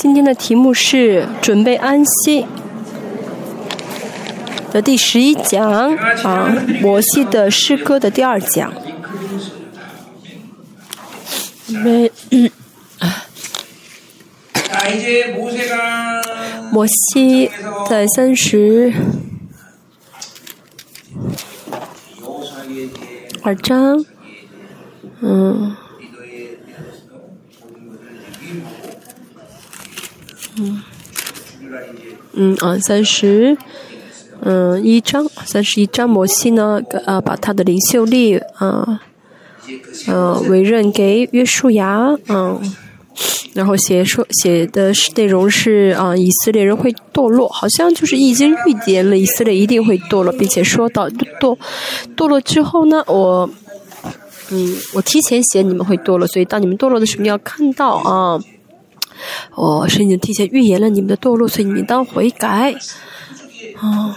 今天的题目是准备安息的第十一讲啊，摩西的诗歌的第二讲。没，摩西在三十二章，嗯。嗯，嗯啊，三十，嗯，一章，三十一章，摩西呢，呃，把他的领袖力，啊，呃，委任给约书亚，嗯，然后写说写的是内容是啊，以色列人会堕落，好像就是已经预言了以色列一定会堕落，并且说到堕堕落之后呢，我，嗯，我提前写你们会堕落，所以当你们堕落的时候，你要看到啊。我是已经提前预言了你们的堕落，所以你们当悔改。啊，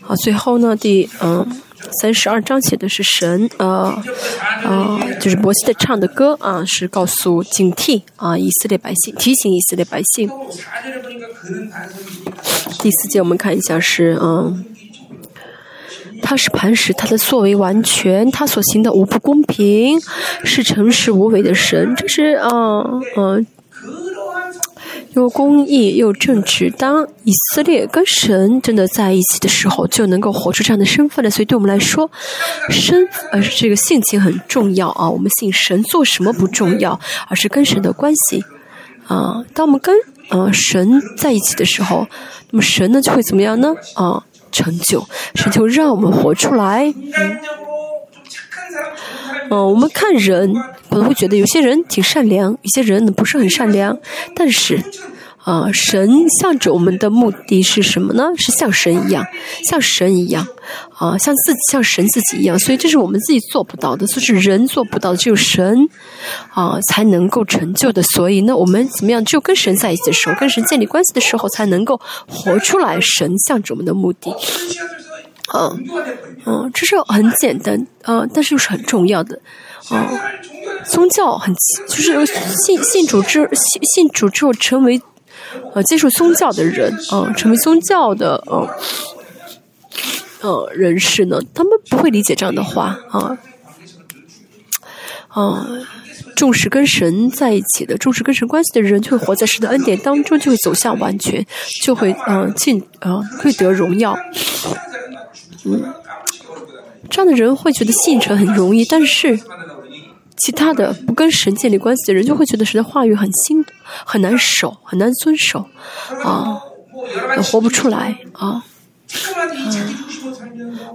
好，最后呢，第嗯三十二章写的是神，呃，啊，就是摩西的唱的歌啊，是告诉警惕啊以色列百姓，提醒以色列百姓。第四节我们看一下是嗯。他是磐石，他的作为完全，他所行的无不公平，是诚实无伪的神。这是啊嗯，又公义又正直。当以色列跟神真的在一起的时候，就能够活出这样的身份了。所以对我们来说，身呃这个性情很重要啊。我们信神做什么不重要，而是跟神的关系啊。当我们跟呃神在一起的时候，那么神呢就会怎么样呢啊？成就，神就让我们活出来。嗯，我们看人可能会觉得有些人挺善良，有些人不是很善良，但是。啊，神向着我们的目的是什么呢？是像神一样，像神一样，啊，像自己，像神自己一样。所以这是我们自己做不到的，就是人做不到的，只有神啊才能够成就的。所以呢，我们怎么样？只有跟神在一起的时候，跟神建立关系的时候，才能够活出来神向着我们的目的。嗯嗯，这是很简单啊，但是又是很重要的啊。宗教很就是信信主之信信主之后成为。呃，接受宗教的人，啊，成为宗教的，呃，呃，人士呢，他们不会理解这样的话，啊，啊，重视跟神在一起的，重视跟神关系的人，就会活在神的恩典当中，就会走向完全，就会，嗯，进，呃，会得荣耀，嗯，这样的人会觉得信神很容易，但是。其他的不跟神建立关系的人，就会觉得神的话语很新很难守，很难遵守，啊，活不出来啊，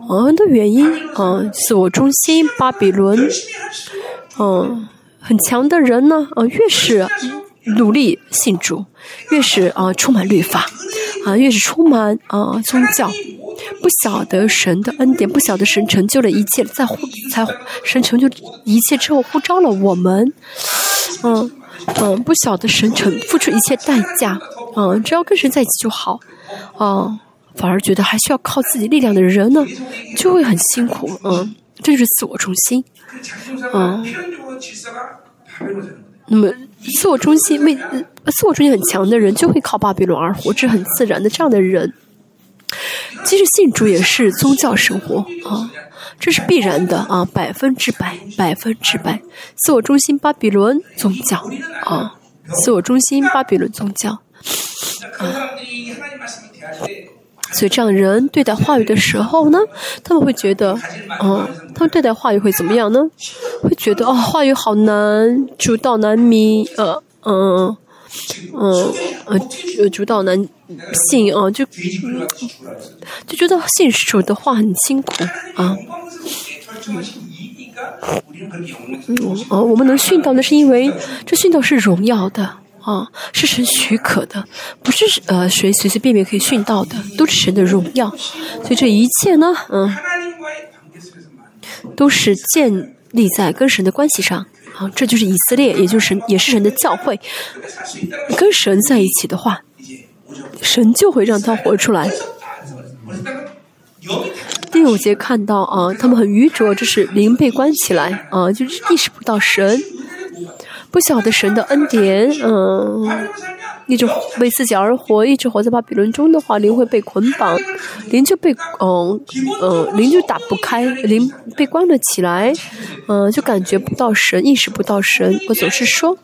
啊，很多原因啊，自我中心，巴比伦，嗯，很强的人呢，啊，越是努力信主，越是啊充满律法，啊，越是充满啊宗教。不晓得神的恩典，不晓得神成就了一切，在呼才神成就一切之后呼召了我们，嗯嗯，不晓得神成付出一切代价，嗯，只要跟神在一起就好，啊，反而觉得还需要靠自己力量的人呢，就会很辛苦，嗯，这就是自我中心，嗯，那么自我中心为自我中心很强的人，就会靠巴比伦而活，这很自然的，这样的人。其实信主也是宗教生活啊，这是必然的啊，百分之百，百分之百，自我中心巴比伦宗教啊，自我中心巴比伦宗教啊，所以这样人对待话语的时候呢，他们会觉得，嗯，他们对待话语会怎么样呢？会觉得哦，话语好难，主道难迷，呃，嗯。嗯呃，主导男性啊，就就觉得信主的话很辛苦啊。嗯哦，我们能训导的是因为这训导是荣耀的啊，是神许可的，不是呃谁随随便便可以训导的，都是神的荣耀。所以这一切呢，嗯，都是建立在跟神的关系上。好，这就是以色列，也就是神，也是神的教会。跟神在一起的话，神就会让他活出来。第五节看到啊，他们很愚拙，这是灵被关起来啊，就是意识不到神不晓得神的恩典，嗯，一直为自己而活，一直活在巴比伦中的话，灵会被捆绑，灵就被嗯嗯灵就打不开，灵被关了起来，嗯，就感觉不到神，意识不到神。我总是说，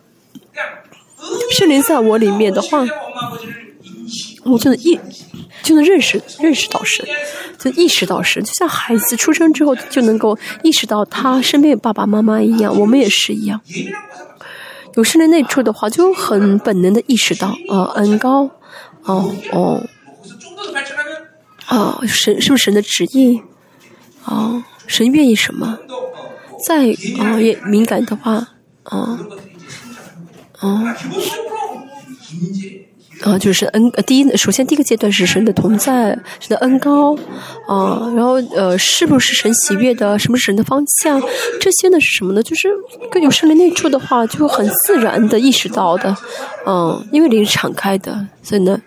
圣灵在我里面的话，我就能意就能认识认识到神，就意识到神，就像孩子出生之后就能够意识到他身边有爸爸妈妈一样，我们也是一样。有圣灵内处的话，就很本能的意识到，啊，恩高，哦哦，啊，神是不是神的旨意？啊，神愿意什么？再啊也敏感的话，啊，啊。啊，就是恩，第一，首先第一个阶段是神的同在，神的恩高，啊，然后呃，是不是神喜悦的，什么是神的方向，这些呢是什么呢？就是跟有圣灵内处的话，就很自然的意识到的，嗯，因为灵是敞开的，所以呢，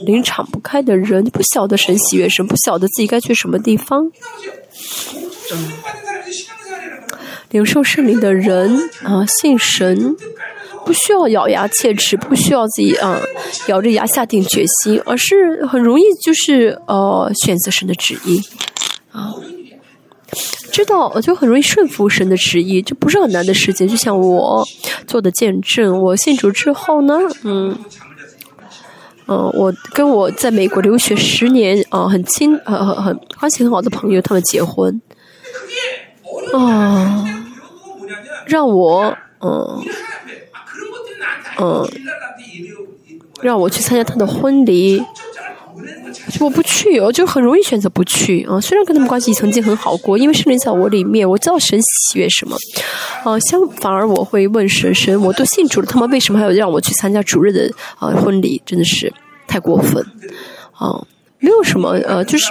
灵敞不开的人不晓得神喜悦神，不晓得自己该去什么地方。嗯，领受圣灵的人啊，信神。不需要咬牙切齿，不需要自己啊咬着牙下定决心，而是很容易就是呃选择神的旨意啊，知道就很容易顺服神的旨意，就不是很难的事情。就像我做的见证，我信主之后呢，嗯嗯，我跟我在美国留学十年啊很亲很很很关系很好的朋友，他们结婚啊，让我嗯。嗯，让我去参加他的婚礼，我不去，我就很容易选择不去啊。虽然跟他们关系曾经很好过，因为圣灵在我里面，我知道神喜悦什么啊。相反而我会问神，神我都信主了，他们为什么还要让我去参加主任的啊婚礼？真的是太过分啊。没有什么呃，就是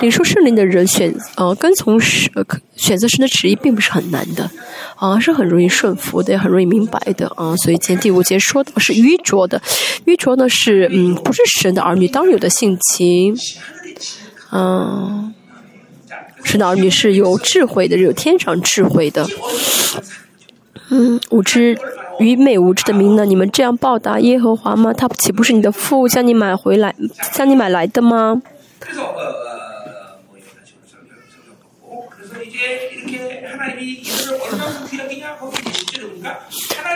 领受圣灵的人选呃，跟从神选择神的旨意并不是很难的，啊，是很容易顺服的，也很容易明白的啊。所以今天第五节说的是愚拙的，愚拙呢是嗯，不是神的儿女当有的性情，嗯，神的儿女是有智慧的，有天上智慧的，嗯，无知。愚昧无知的民呢？你们这样报答耶和华吗？他岂不是你的父将你买回来，将你买来的吗？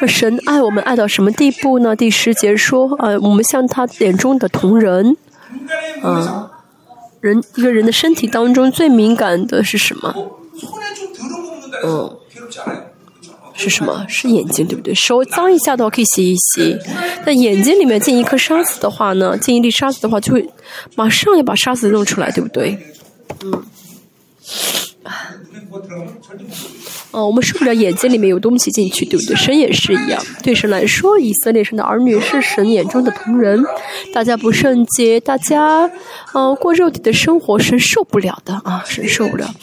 神爱我们爱到什么地步呢？第十节说，呃，我们像他眼中的同人，嗯，人一个人的身体当中最敏感的是什么？嗯。是什么？是眼睛，对不对？手脏一下的话可以洗一洗。那眼睛里面进一颗沙子的话呢？进一粒沙子的话，就会马上要把沙子弄出来，对不对？嗯。哦，我们受不了眼睛里面有东西进去，对不对？神也是一样。对神来说，以色列神的儿女是神眼中的同人。大家不圣洁，大家嗯过肉体的生活，神受不了的啊，神受不了。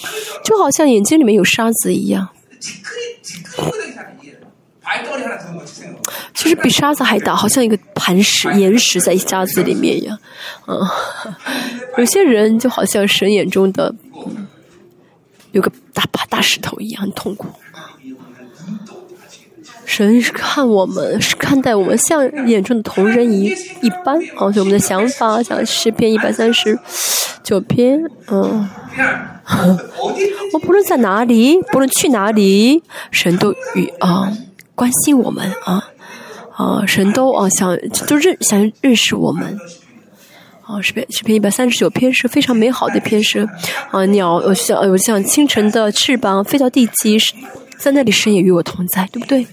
就好像眼睛里面有沙子一样。其实比沙子还大，好像一个磐石、岩石在沙子里面一样。嗯，有些人就好像神眼中的有个大把大石头一样，很痛苦。神是看我们，是看待我们像眼中的同人一一般。啊，就我们的想法，像诗篇一百三十九篇，嗯。我不论在哪里，不论去哪里，神都与啊关心我们啊啊，神都啊想都认想认识我们。啊，诗篇诗篇一百三十九篇是非常美好的篇诗啊，鸟有像有像清晨的翅膀飞到地极，在那里神也与我同在，对不对？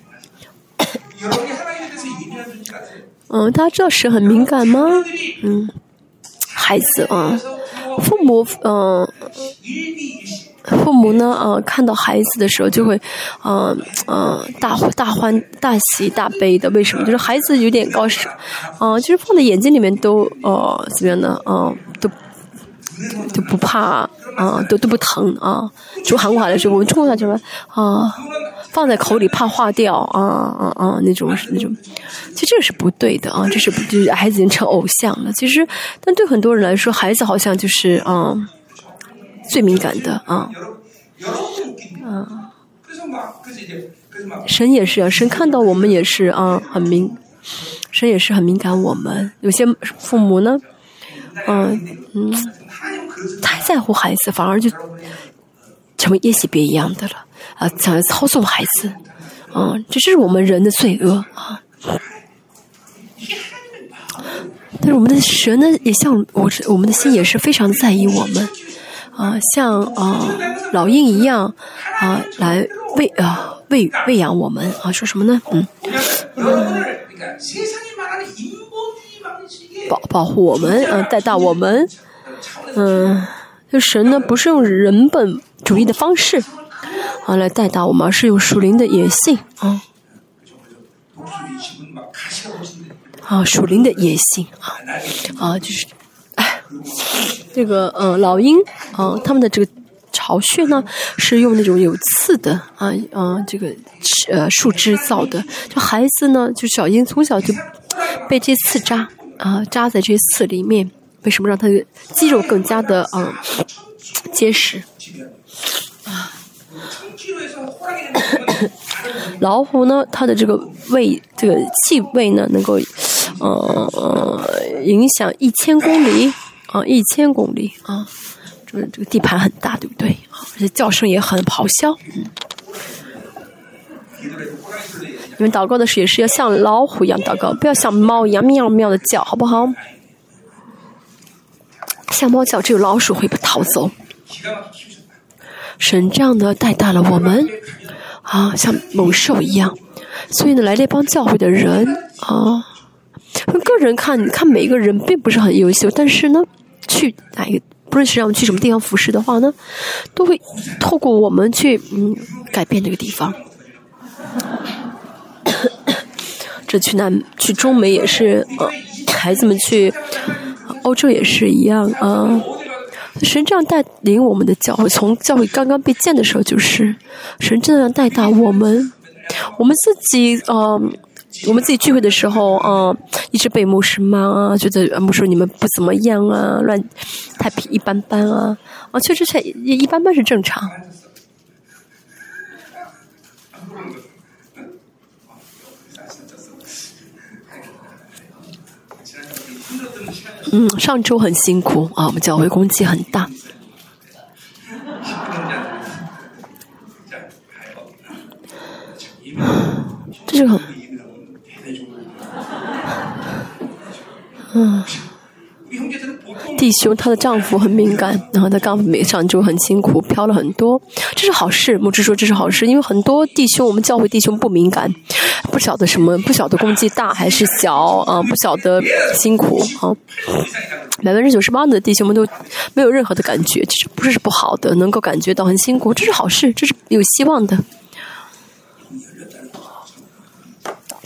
嗯，大家知道神很敏感吗？嗯，孩子啊。父母，嗯，父母呢，呃，看到孩子的时候就会，嗯嗯，大大欢大喜大悲的。为什么？就是孩子有点高深，嗯，就是放在眼睛里面都，呃，怎么样呢？嗯，都都不怕，啊，都都不疼啊。就韩国话来说，我们中国话就说，啊，放在口里怕化掉，啊啊啊，那种那种。其实这个是不对的啊，这是就是孩子已经成偶像了。其实，但对很多人来说，孩子好像就是啊最敏感的啊，啊，神也是啊，神看到我们也是啊，很敏，神也是很敏感我们。有些父母呢，嗯嗯，太在乎孩子，反而就成为耶洗别一样的了啊，想要操纵孩子，嗯，这是我们人的罪恶啊。但是我们的神呢，也像我，我们的心也是非常的在意我们，啊，像啊老鹰一样啊来喂啊喂喂养我们啊，说什么呢？嗯，保保护我们，嗯，带大我们，嗯，就神呢不是用人本主义的方式啊来带大我们，而是用属灵的野性啊。啊，属灵的野性啊，啊，就是，哎，这个嗯，老鹰啊，他们的这个巢穴呢，是用那种有刺的啊，啊，这个呃树枝造的。就孩子呢，就小鹰从小就被这刺扎啊，扎在这刺里面。为什么让它的肌肉更加的啊结实？啊，老虎呢，它的这个味，这个气味呢，能够。呃，影响一千公里啊，一千公里啊，这个这个地盘很大，对不对？而且叫声也很咆哮。你们祷告的时候也是要像老虎一样祷告，不要像猫一样喵喵的叫，好不好？像猫叫，只有老鼠会被逃走。神这样的带大了我们啊，像猛兽一样。所以呢，来这帮教会的人啊。个人看看每一个人并不是很优秀，但是呢，去哪一个不论是让我们去什么地方服侍的话呢，都会透过我们去嗯改变这个地方。这去南去中美也是，呃，孩子们去欧洲也是一样啊。神这样带领我们的教会，从教会刚刚被建的时候就是神这样带大我们，我们自己嗯。我们自己聚会的时候，嗯，一直被牧师骂啊，觉得牧师你们不怎么样啊，乱，太平一般般啊，啊，确实才一般般是正常。嗯，上周很辛苦啊，我们教会攻击很大。这就很。嗯，弟兄，她的丈夫很敏感，然后她刚没上就很辛苦，飘了很多，这是好事。牧师说这是好事，因为很多弟兄，我们教会弟兄不敏感，不晓得什么，不晓得攻击大还是小啊，不晓得辛苦啊。百分之九十八的弟兄们都没有任何的感觉，这是不是不好的？能够感觉到很辛苦，这是好事，这是有希望的。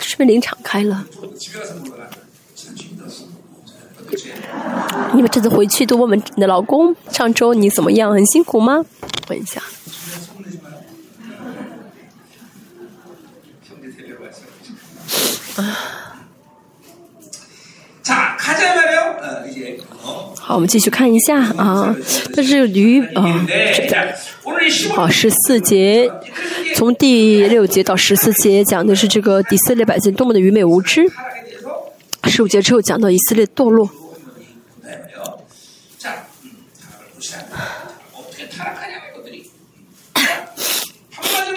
是不是灵敞开了？你们这次回去都问问你的老公，上周你怎么样？很辛苦吗？问一下。好，我们继续看一下啊，但是驴啊，好十四节，从第六节到十四节讲的是这个以色列百姓多么的愚昧无知。十五节之后讲到以色列堕落。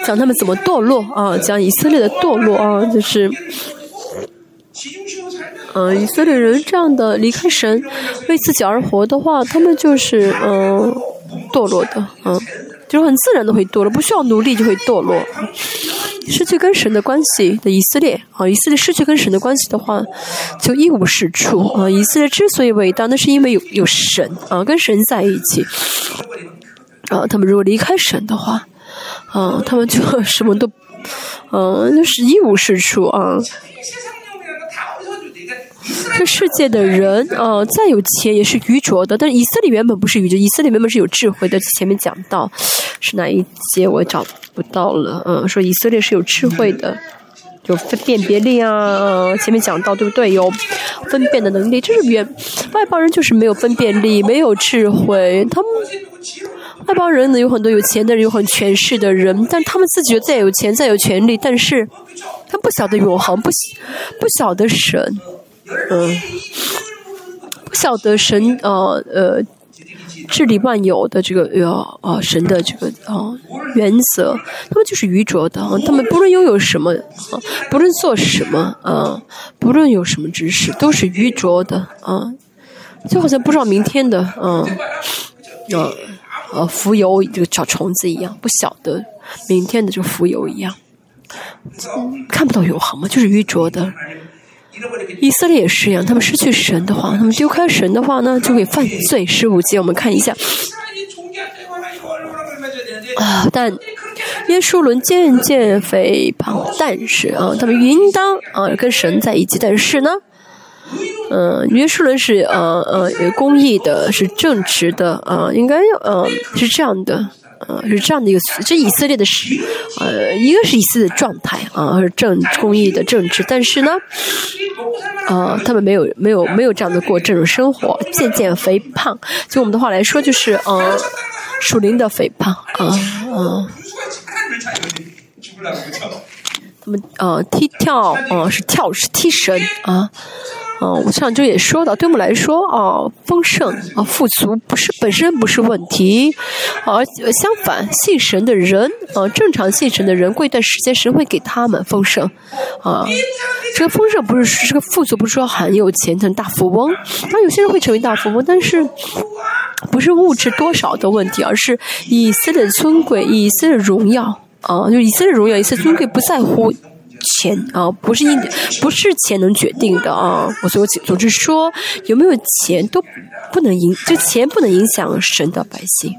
讲他们怎么堕落啊？讲以色列的堕落啊，就是，嗯，以色列人这样的离开神，为自己而活的话，他们就是嗯堕落的，嗯，就是很自然的会堕落，不需要努力就会堕落，失去跟神的关系的以色列啊，以色列失去跟神的关系的话，就一无是处啊。以色列之所以伟大，那是因为有有神啊，跟神在一起啊。他们如果离开神的话，啊，他们就什么都，嗯，就是一无是处啊。这世界的人啊，再有钱也是愚拙的。但是以色列原本不是愚拙，以色列原本是有智慧的。前面讲到是哪一节我找不到了，嗯，说以色列是有智慧的，有分辨别力啊。前面讲到对不对？有分辨的能力，就是原外邦人就是没有分辨力，没有智慧，他们。外邦人呢有很多有钱的人，有很权势的人，但他们自己再有钱再有权利，但是他不晓得永恒，不不晓得神，嗯，不晓得神，呃呃。治理万有的这个呃啊神的这个啊原则，他们就是愚拙的！他们不论拥有什么，不论做什么啊，不论有什么知识，都是愚拙的啊！就好像不知道明天的啊啊啊浮游这个小虫子一样，不晓得明天的这个浮游一样，看不到永恒嘛，就是愚拙的。以色列也是一样，他们失去神的话，他们丢开神的话呢，就会犯罪。十五节我们看一下啊，但耶稣伦渐渐肥胖，但是啊，他们应当啊跟神在一起。但是呢，嗯，耶稣伦是呃呃公义的，是正直的啊，应该要呃是这样的。呃，是这样的一个，这以色列的是，呃，一个是以色列的状态啊，是正公益的政治，但是呢，呃，他们没有没有没有这样的过这种生活，渐渐肥胖，就我们的话来说，就是呃，属灵的肥胖啊啊，他们呃踢跳啊是跳是踢神啊。哦，我上周也说到，对我们来说，啊，丰盛啊，富足不是本身不是问题，而相反，信神的人啊，正常信神的人，过一段时间神会给他们丰盛，啊，这个丰盛不是这个富足，不是说很有钱成大富翁，那有些人会成为大富翁，但是不是物质多少的问题，而是以色列尊贵，以色列荣耀啊，就以色列荣耀，以色列尊贵不在乎。钱啊，不是因不是钱能决定的啊！我所以总之说，有没有钱都不能影，就钱不能影响神的百姓。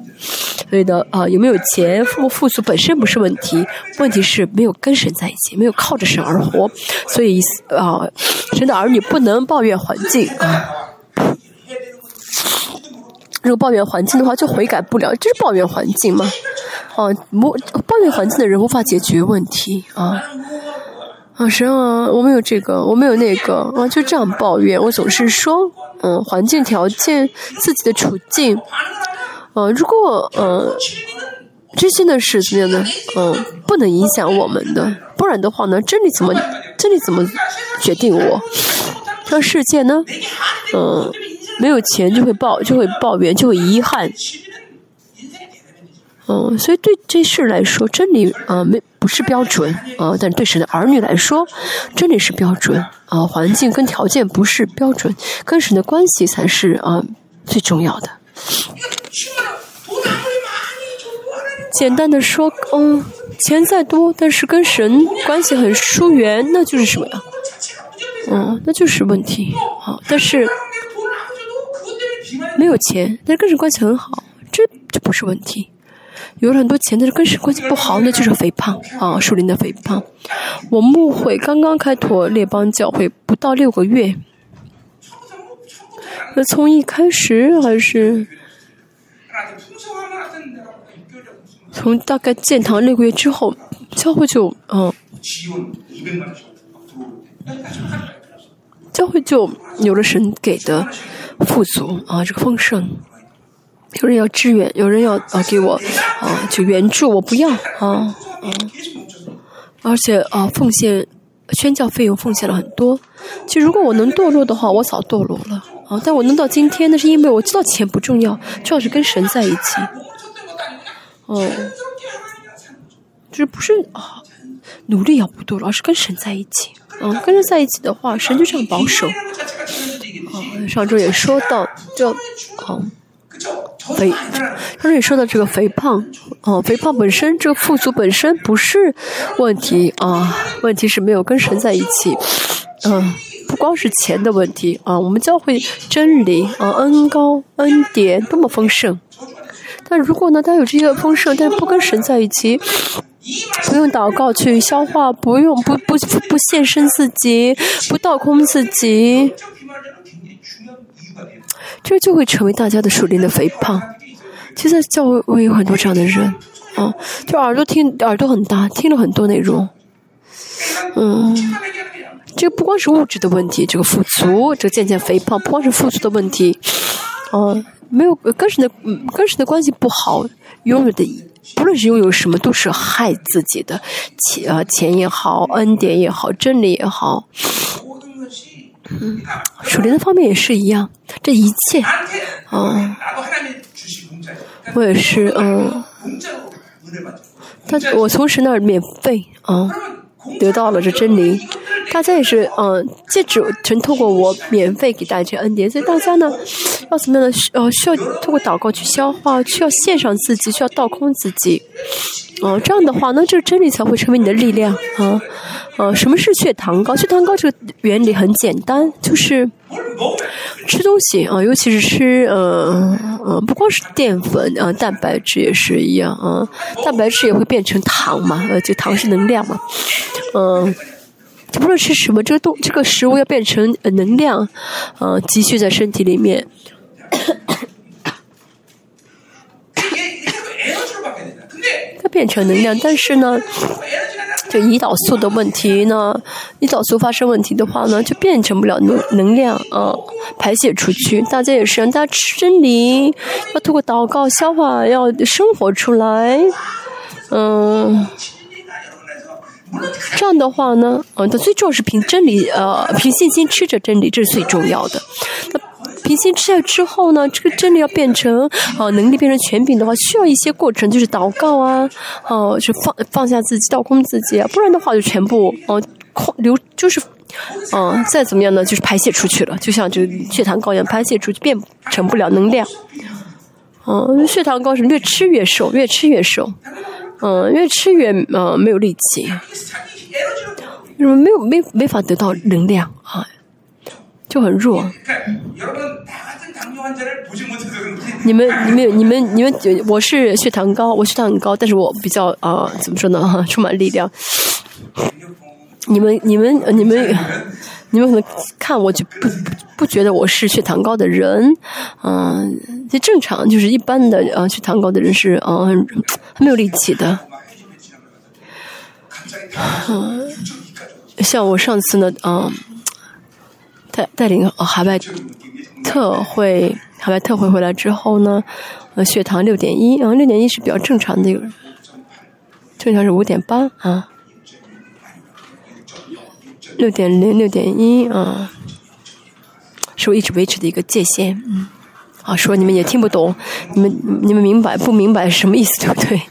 所以呢，啊，有没有钱富富足本身不是问题，问题是没有跟神在一起，没有靠着神而活。所以啊，神的儿女不能抱怨环境啊。如果抱怨环境的话，就悔改不了，这是抱怨环境吗？哦，不，抱怨环境的人无法解决问题啊。啊，神啊，我没有这个，我没有那个，啊，就这样抱怨。我总是说，嗯，环境条件、自己的处境，呃，如果呃这些呢是怎么样的，嗯，不能影响我们的，不然的话呢，真理怎么真理怎么决定我？这世界呢，嗯，没有钱就会抱就会抱怨，就会遗憾。嗯，所以对这事来说，真理啊没不是标准啊，但对神的儿女来说，真理是标准啊。环境跟条件不是标准，跟神的关系才是啊最重要的。简单的说，嗯，钱再多，但是跟神关系很疏远，那就是什么呀？嗯，那就是问题啊。但是没有钱，但是跟神关系很好，这这不是问题。有了很多钱，但是跟谁关系不好，那就是肥胖啊，树林的肥胖。我牧会刚刚开拓列邦教会不到六个月，那从一开始还是从大概建堂六个月之后，教会就嗯，教会就有了神给的富足啊，这个丰盛。有人要支援，有人要啊给我啊就援助，我不要啊啊！而且啊奉献宣教费用奉献了很多。其实如果我能堕落的话，我早堕落了啊！但我能到今天，那是因为我知道钱不重要，重要是跟神在一起。哦，就是不是啊努力要不堕落，而是跟神在一起。嗯，跟神在一起的话，神就这样保守。啊，上周也说到，就啊。肥，刚才也说到这个肥胖，哦，肥胖本身，这个富足本身不是问题啊，问题是没有跟神在一起，嗯，不光是钱的问题啊，我们教会真理啊，恩高恩典多么丰盛，但如果呢，他有这些丰盛，但是不跟神在一起，不用祷告去消化，不用不不不献身自己，不倒空自己。这就会成为大家的属灵的肥胖。其实教会有很多这样的人，啊，就耳朵听耳朵很大，听了很多内容。嗯，这不光是物质的问题，这个富足，这个渐渐肥胖，不光是富足的问题，啊，没有跟神的跟神的关系不好，拥有的不论是拥有什么，都是害自己的钱啊钱也好，恩典也好，真理也好，嗯，手链的方面也是一样，这一切。嗯，我也是，嗯，他，我从事那免费啊。得到了这真理。大家也是，嗯、借主全透过我免费给大家恩典，所以大家呢，要怎么样呢？呃，需要通过祷告去消化，需要献上自己，需要倒空自己。哦、这样的话，那这个真理才会成为你的力量啊。呃，什么是血糖高？血糖高这个原理很简单，就是，吃东西啊尤其是吃呃呃不光是淀粉啊蛋白质也是一样啊蛋白质也会变成糖嘛呃就糖是能量嘛嗯就不论吃什么这个动这个食物要变成能量嗯积蓄在身体里面。它变成能量但是呢胰岛素的问题呢？胰岛素发生问题的话呢就变成不了能能量啊排泄出去。大家也是让大家吃真理要通过祷告消化要生活出来嗯这样的话呢嗯他最重要是凭真理呃凭信心吃着真理这是最重要的。他平心吃下之后呢这个真的要变成啊能力变成全品的话需要一些过程就是祷告啊哦就放放下自己倒空自己啊不然的话就全部啊空流就是嗯再怎么样呢就是排泄出去了就像这血糖高一样排泄出去变成不了能量。嗯血糖高是越吃越瘦越吃越瘦嗯越吃越嗯没有力气。没有没没法得到能量啊。就很弱。你们、你们、你们、你们，我是血糖高，我血糖很高，但是我比较啊，怎么说呢？充满力量。你们、你们、你们，你们可能看我就不不觉得我是血糖高的人，嗯，就正常，就是一般的啊，血糖高的人是啊，很没有力气的。嗯，像我上次呢，嗯。带带领海外特会海外特会回来之后呢，呃，血糖六点一，啊，六点一是比较正常的一个，正常是五点八啊，六点零、六点一啊，是我一直维持的一个界限，嗯，啊，说你们也听不懂，你们你们明白不明白什么意思，对不对？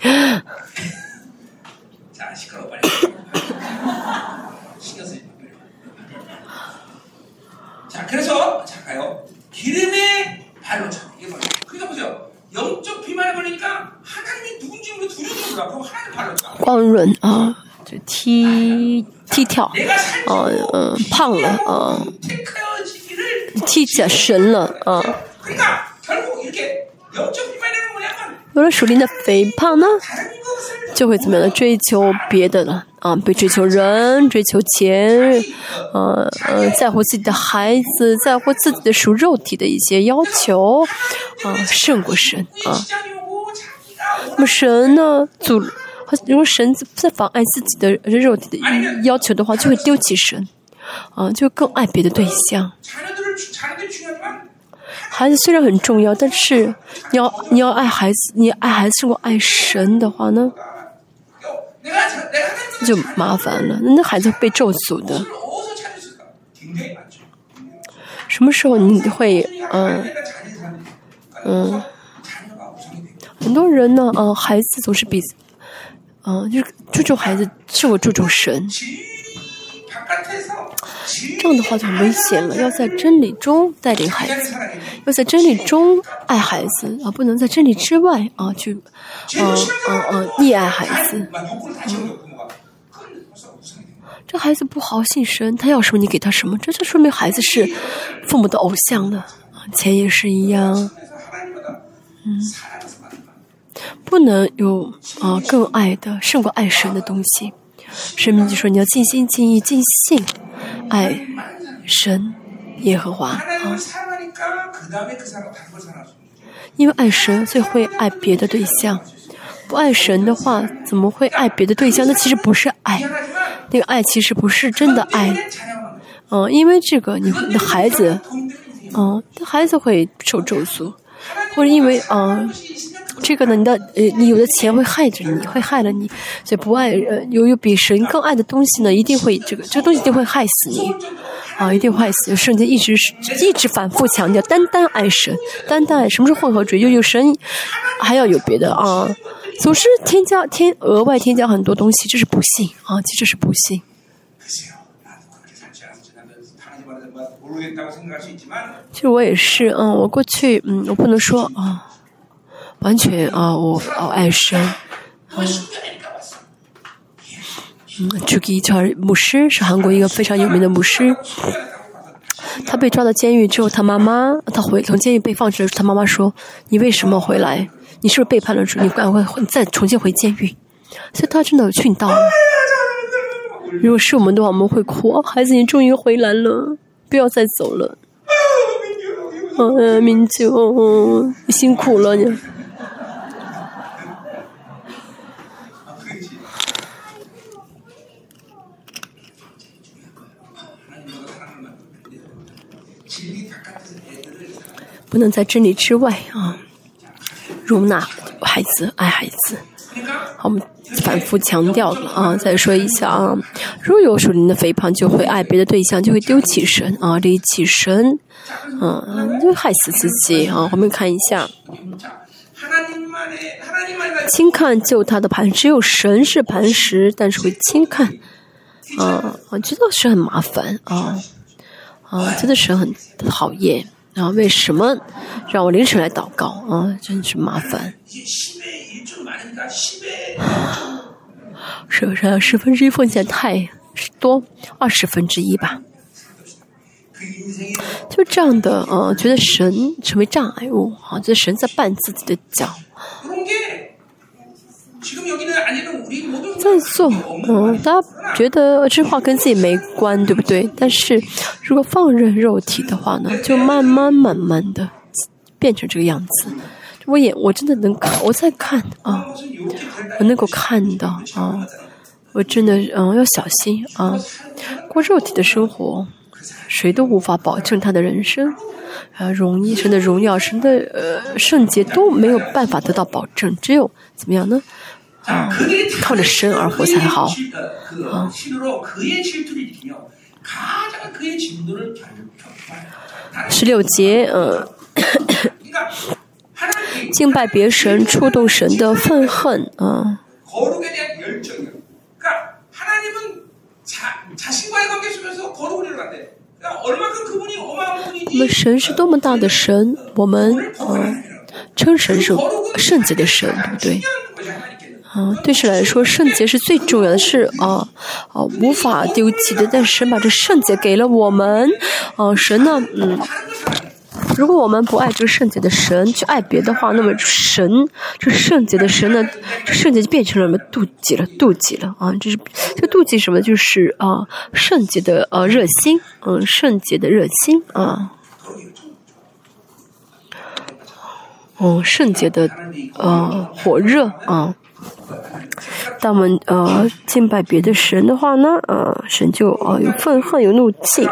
그래서 자 가요 기름의 발로 차 이게 뭐야 그러니까 보세요 영적 비만에 걸리니까 하나님이 누군지 모르고 두려움이 몰라 그럼 하나님 발로 차 光润啊，就踢踢跳， 내가 살지 啊嗯、胖了啊， 택하여지기를 踢起来神了啊。 그 有了属灵的肥胖呢？就会怎么样的追求别的了啊被追求人追求钱啊嗯在乎自己的孩子在乎自己的属肉体的一些要求啊胜过神啊。那么神呢祖如果神不再妨碍自己的肉体的要求的话就会丢弃神啊就更爱别的对象。孩子虽然很重要但是你要你要爱孩子你爱孩子如果爱神的话呢就麻烦了那孩子被咒诅的。什么时候你会嗯嗯很多人呢啊孩子总是比嗯就是注重孩子是我注重神。这样的话就很危险了。要在真理中带领孩子，要在真理中爱孩子啊，不能在真理之外啊去，嗯嗯嗯溺爱孩子、这孩子不好信神，他要什么你给他什么，这就说明孩子是父母的偶像了。钱也是一样，嗯，不能有啊更爱的胜过爱神的东西。神明就说你要尽心尽意尽兴。爱神耶和华因为爱神所以会爱别的对象。不爱神的话怎么会爱别的对象？那其实不是爱。那个爱其实不是真的爱。嗯因为这个你的孩子嗯他孩子会受咒诅。或者因为嗯这个呢，你的呃，你有的钱会害着你，会害了你。所以不爱呃，有有比神更爱的东西呢，一定会这个这东西一定会害死你啊，一定会害死。我瞬间一直一直反复强调，单单爱神，单单爱什么是混合主义，又有神，还要有别的啊。总是添加添额外添加很多东西，这是不幸啊，其实是不幸。其实我也是，嗯，我过去，嗯，我不能说啊。完全啊，我我爱生。嗯，Chuki c h a r 牧师是韩国一个非常有名的牧师。他被抓到监狱之后，他妈妈他回从监狱被放出来，他妈妈说：“你为什么回来？你是不是背叛了主？你敢会再重新回监狱？”所以他真的殉道了。如果是我们的话，我们会哭。孩子，你终于回来了，不要再走了。嗯、啊，明你，辛苦了你。不能在真理之外啊，容纳孩子，爱孩子。好，我们反复强调了啊，再说一下啊，如果有属灵的肥胖，就会爱别的对象，就会丢弃神啊，离弃神，嗯、啊，就害死自己啊。我们看一下，轻看救他的盘，只有神是磐石，但是会轻看，啊，我觉得是很麻烦啊，啊，真的是很讨厌。然后为什么让我凌晨来祷告？啊真是麻烦。是不是？十分之一奉献太多？二十分之一吧。就这样的呃觉得神成为障碍物啊觉得神在绊自己的脚。赞颂，嗯，大家觉得这话跟自己没关，对不对？但是如果放任肉体的话呢，就慢慢慢慢的变成这个样子。我也我真的能看，我在看啊，我能够看到啊，我真的嗯要小心啊，过肉体的生活，谁都无法保证他的人生。啊，荣易神的荣耀，神的呃圣洁都没有办法得到保证，只有怎么样呢？靠着神而活才好。十六节，嗯。敬拜别神，触动神的愤恨啊！我们神是多么大的神，我们啊，称神是圣洁的神，对不对？啊，对神来说，圣洁是最重要的是啊，啊无法丢弃的。但神把这圣洁给了我们，啊，神呢，嗯，如果我们不爱这圣洁的神，去爱别的话，那么神这圣洁的神呢，这圣洁就变成了什么？妒忌了，妒忌了啊！这是这妒忌什么？就是啊，圣洁的呃热心，嗯，圣洁的热心啊，嗯，圣洁的呃火热啊。当我们呃敬拜别的神的话呢，呃神就啊有愤恨有怒气，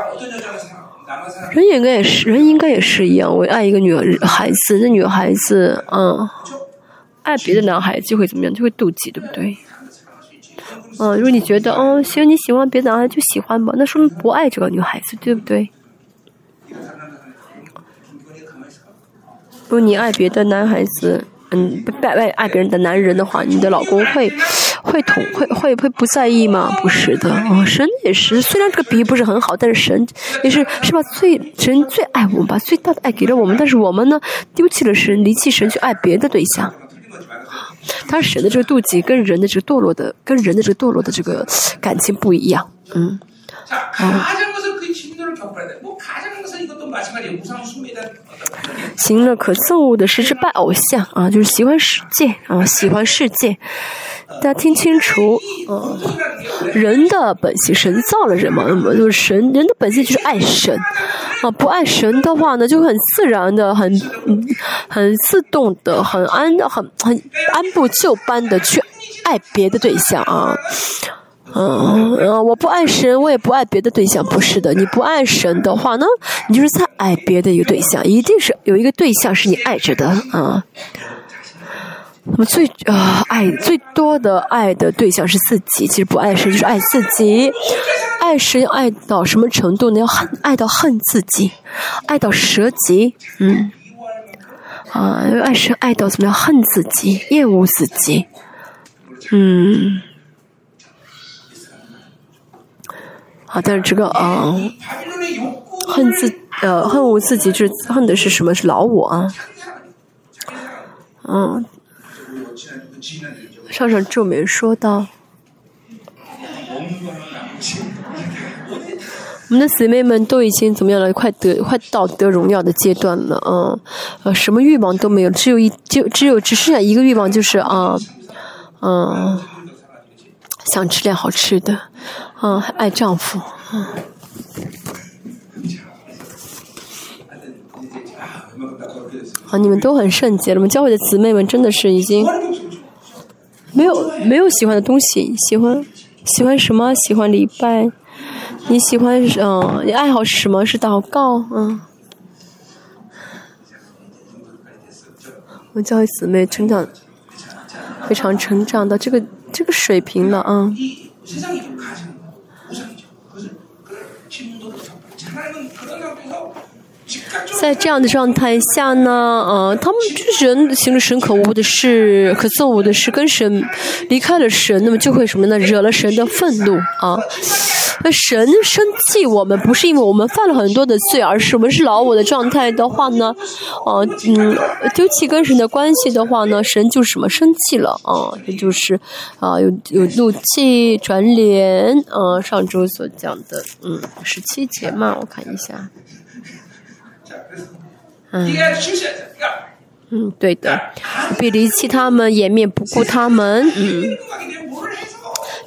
人应该也是人应该也是一样。我爱一个女孩子，那女孩子嗯爱别的男孩子就会怎么样？就会妒忌，对不对？嗯，如果你觉得嗯行你喜欢别的男孩就喜欢吧，那说明不爱这个女孩子，对不对？如果你爱别的男孩子。嗯拜拜爱别人的男人的话你的老公会会同会会会不在意吗？不是的神也是。虽然这个比喻不是很好但是神也是是吧？最神最爱我们把最大的爱给了我们。但是我们呢丢弃了神离弃神去爱别的对象。但是神的这个妒忌跟人的这个堕落的跟人的这个堕落的这个感情不一样嗯。行了，可憎恶的是这拜偶像啊，就是喜欢世界啊，喜欢世界。大家听清楚，人的本性神造了人嘛，那么就是神人的本性就是爱神啊，不爱神的话呢，就会很自然的、很、很自动的、很安、很很按部就班的去爱别的对象啊。嗯嗯，我不爱神，我也不爱别的对象，不是的。你不爱神的话呢，你就是在爱别的一个对象，一定是有一个对象是你爱着的啊。那么最啊爱最多的爱的对象是自己，其实不爱神就是爱自己。爱神要爱到什么程度呢？要恨爱到恨自己，爱到蛇己，嗯，啊，爱神爱到怎么样？恨自己，厌恶自己，嗯。好，但是这个啊，恨自呃恨我自己，就是恨的是什么？是老我啊。嗯，上上咒没说到，我们的姊妹们都已经怎么样了？快得快到得荣耀的阶段了啊！呃，什么欲望都没有，只有一就只有只剩下一个欲望，就是啊，嗯。想吃点好吃的，嗯，爱丈夫，嗯。好，你们都很圣洁了吗？教会的姊妹们真的是已经没有没有喜欢的东西，喜欢喜欢什么？喜欢礼拜？你喜欢嗯？你爱好是什么？是祷告？嗯。我们教会姊妹成长非常成长的这个。这个水平了啊！在这样的状态下呢，啊，他们就是人行了神可恶的事、可憎恶的事，跟神离开了神，那么就会什么呢？惹了神的愤怒啊！那神生气我们，不是因为我们犯了很多的罪，而是我们是老我的状态的话呢，呃，嗯，丢弃跟神的关系的话呢，神就是什么生气了啊？这就是啊，有有怒气转脸啊。上周所讲的，嗯，十七节嘛，我看一下。嗯，嗯，对的，别离弃他们，掩面不顾他们，嗯。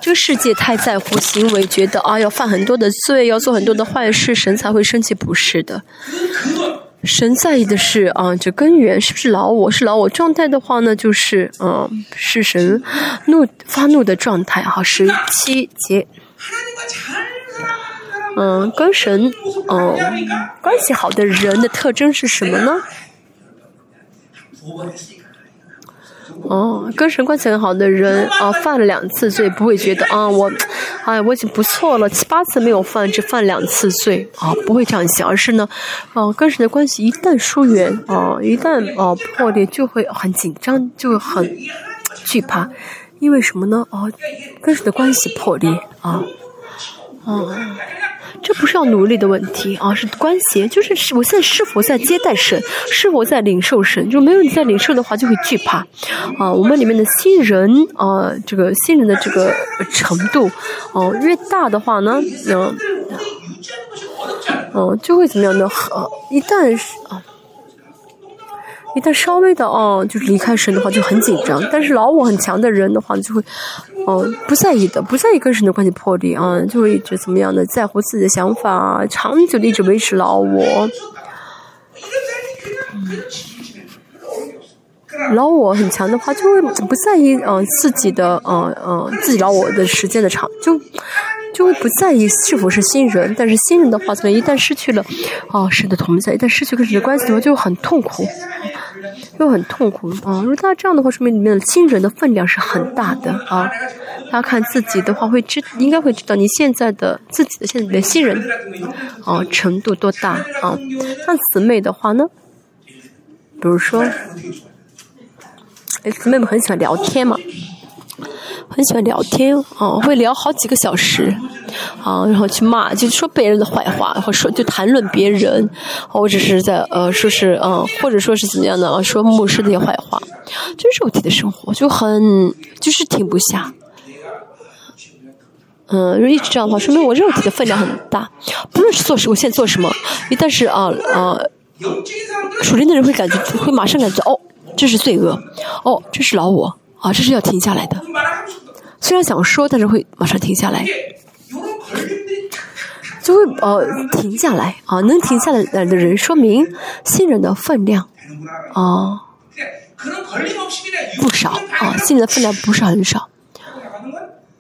这个世界太在乎行为，觉得啊要犯很多的罪，要做很多的坏事，神才会生气，不是的。神在意的是啊，这根源是不是老我？是老我状态的话呢，就是嗯，是神怒发怒的状态。哈，十七节。嗯，跟神嗯关系好的人的特征是什么呢？哦，跟神关系很好的人啊，犯了两次罪不会觉得啊，我，哎，我已经不错了，七八次没有犯，只犯两次罪啊，不会这样想，而是呢，啊，跟神的关系一旦疏远啊，一旦啊破裂，就会很紧张，就会很惧怕，因为什么呢？啊，跟神的关系破裂啊，啊。这不是要努力的问题啊，是关系，就是我现在是否在接待神，是否在领受神，就没有你在领受的话，就会惧怕啊。我们里面的新人啊，这个新人的这个程度哦，越大的话呢，嗯，嗯，就会怎么样呢？呃，一旦是啊。一旦稍微的哦，就是离开神的话就很紧张。但是老我很强的人的话，就会哦不在意的，不在意跟神的关系破裂啊，就会一直怎么样的在乎自己的想法，长久的一直维持老我。老我很强的话，就会不在意嗯自己的嗯嗯自己老我的时间的长，就就会不在意是否是新人。但是新人的话，怎么一旦失去了哦神的同在，一旦失去跟神的关系的话，就很痛苦。又很痛苦啊！如果他这样的话，说明里面的亲人的分量是很大的啊。他看自己的话，会知应该会知道你现在的自己的现在的新人啊程度多大啊。那姊妹的话呢，比如说，哎，姊妹们很喜欢聊天嘛。很喜欢聊天啊，会聊好几个小时，啊，然后去骂，就说别人的坏话，然后说就谈论别人，或者是在呃说是嗯，或者说是怎么样的啊，说牧师那些坏话，就肉体的生活，就很就是停不下。嗯，如果一直这样的话，说明我肉体的分量很大。不论是做什，我现在做什么，一旦是啊啊，属灵的人会感觉会马上感觉哦，这是罪恶，哦，这是老我。啊，这是要停下来的。虽然想说，但是会马上停下来，就会呃停下来啊。能停下来的人，说明新人的分量啊不少啊，新人的分量不是很少。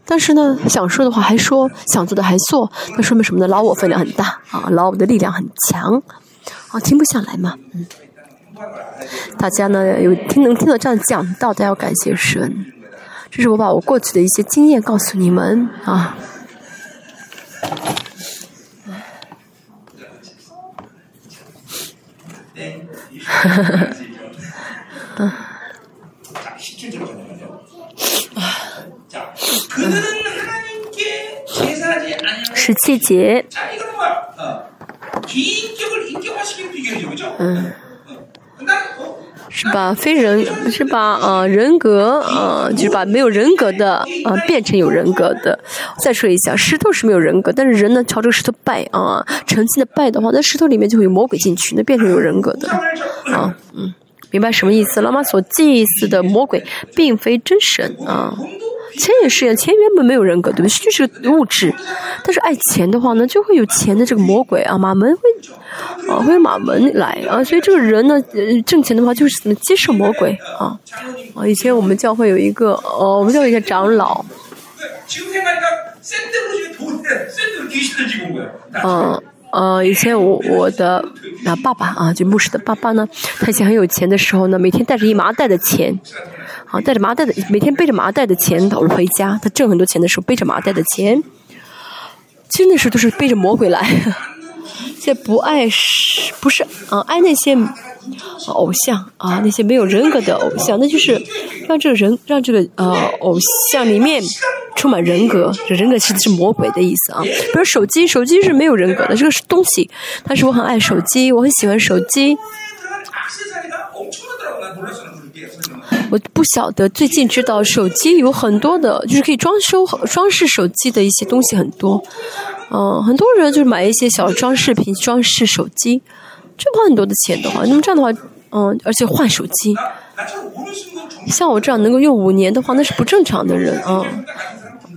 但是呢，想说的话还说，想做的还做，那说明什么呢？老我分量很大啊，老我的力量很强，啊，停不下来嘛。嗯，大家呢有听能听到这样讲到，大家要感谢神。这是我把我过去的一些经验告诉你们啊。十七节。嗯。是把非人，是把啊人格啊，就是把没有人格的啊变成有人格的。再说一下，石头是没有人格，但是人呢朝这个石头拜啊，诚心的拜的话，那石头里面就会有魔鬼进去，那变成有人格的啊。嗯，明白什么意思？老马所祭祀的魔鬼，并非真神啊。钱也是呀，钱原本没有人格，对不对？就是物质。但是爱钱的话呢，就会有钱的这个魔鬼啊，马门会啊会马门来啊。所以这个人呢，挣钱的话就是怎么接受魔鬼啊？啊，以前我们教会有一个哦，我们教会一个长老。啊啊，以前我我的那爸爸啊，就牧师的爸爸呢，他以前很有钱的时候呢，每天带着一麻袋的钱。啊，带着麻袋的，每天背着麻袋的钱跑回家。他挣很多钱的时候背着麻袋的钱，其实那时候都是背着魔鬼来。现在不爱是不是啊？爱那些偶像啊，那些没有人格的偶像，那就是让这个人让这个呃偶像里面充满人格。这人格其实是魔鬼的意思啊。比如手机，手机是没有人格的，这个是东西。但是我很爱手机，我很喜欢手机。我不晓得最近知道手机有很多的就是可以装修装饰手机的一些东西很多。嗯很多人就是买一些小装饰品装饰手机这花很多的钱的话那么这样的话嗯而且换手机。像我这样能够用五年的话那是不正常的人啊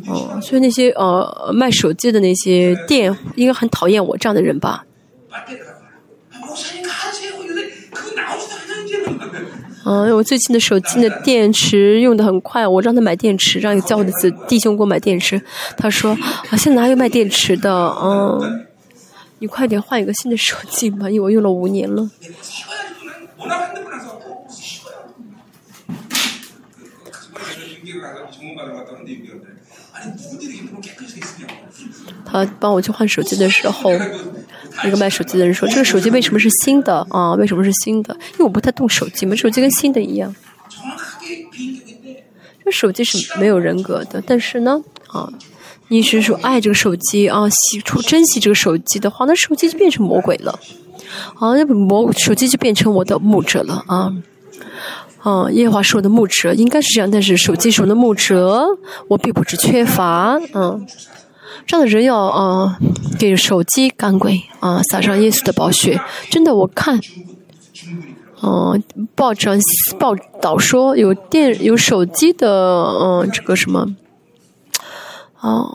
哦所以那些呃卖手机的那些店应该很讨厌我这样的人吧。嗯，我最近的手机的电池用的很快，我让他买电池，让叫我的子弟兄给我买电池。他说，现在哪有卖电池的啊？你快点换一个新的手机吧，因为我用了五年了。他帮我去换手机的时候。一个卖手机的人说：“这个手机为什么是新的？啊，为什么是新的？因为我不太动手机嘛，手机跟新的一样。这手机是没有人格的，但是呢，啊，你是说爱这个手机啊，惜出珍惜这个手机的话，那手机就变成魔鬼了。啊，那魔手机就变成我的木者了啊。啊，夜华是我的木者，应该是这样。但是手机是我的木者，我并不是缺乏，嗯。”这样的人要啊，给手机干鬼啊，撒上耶稣的宝血，真的，我看。嗯，报章报道说有电有手机的，嗯，这个什么，啊，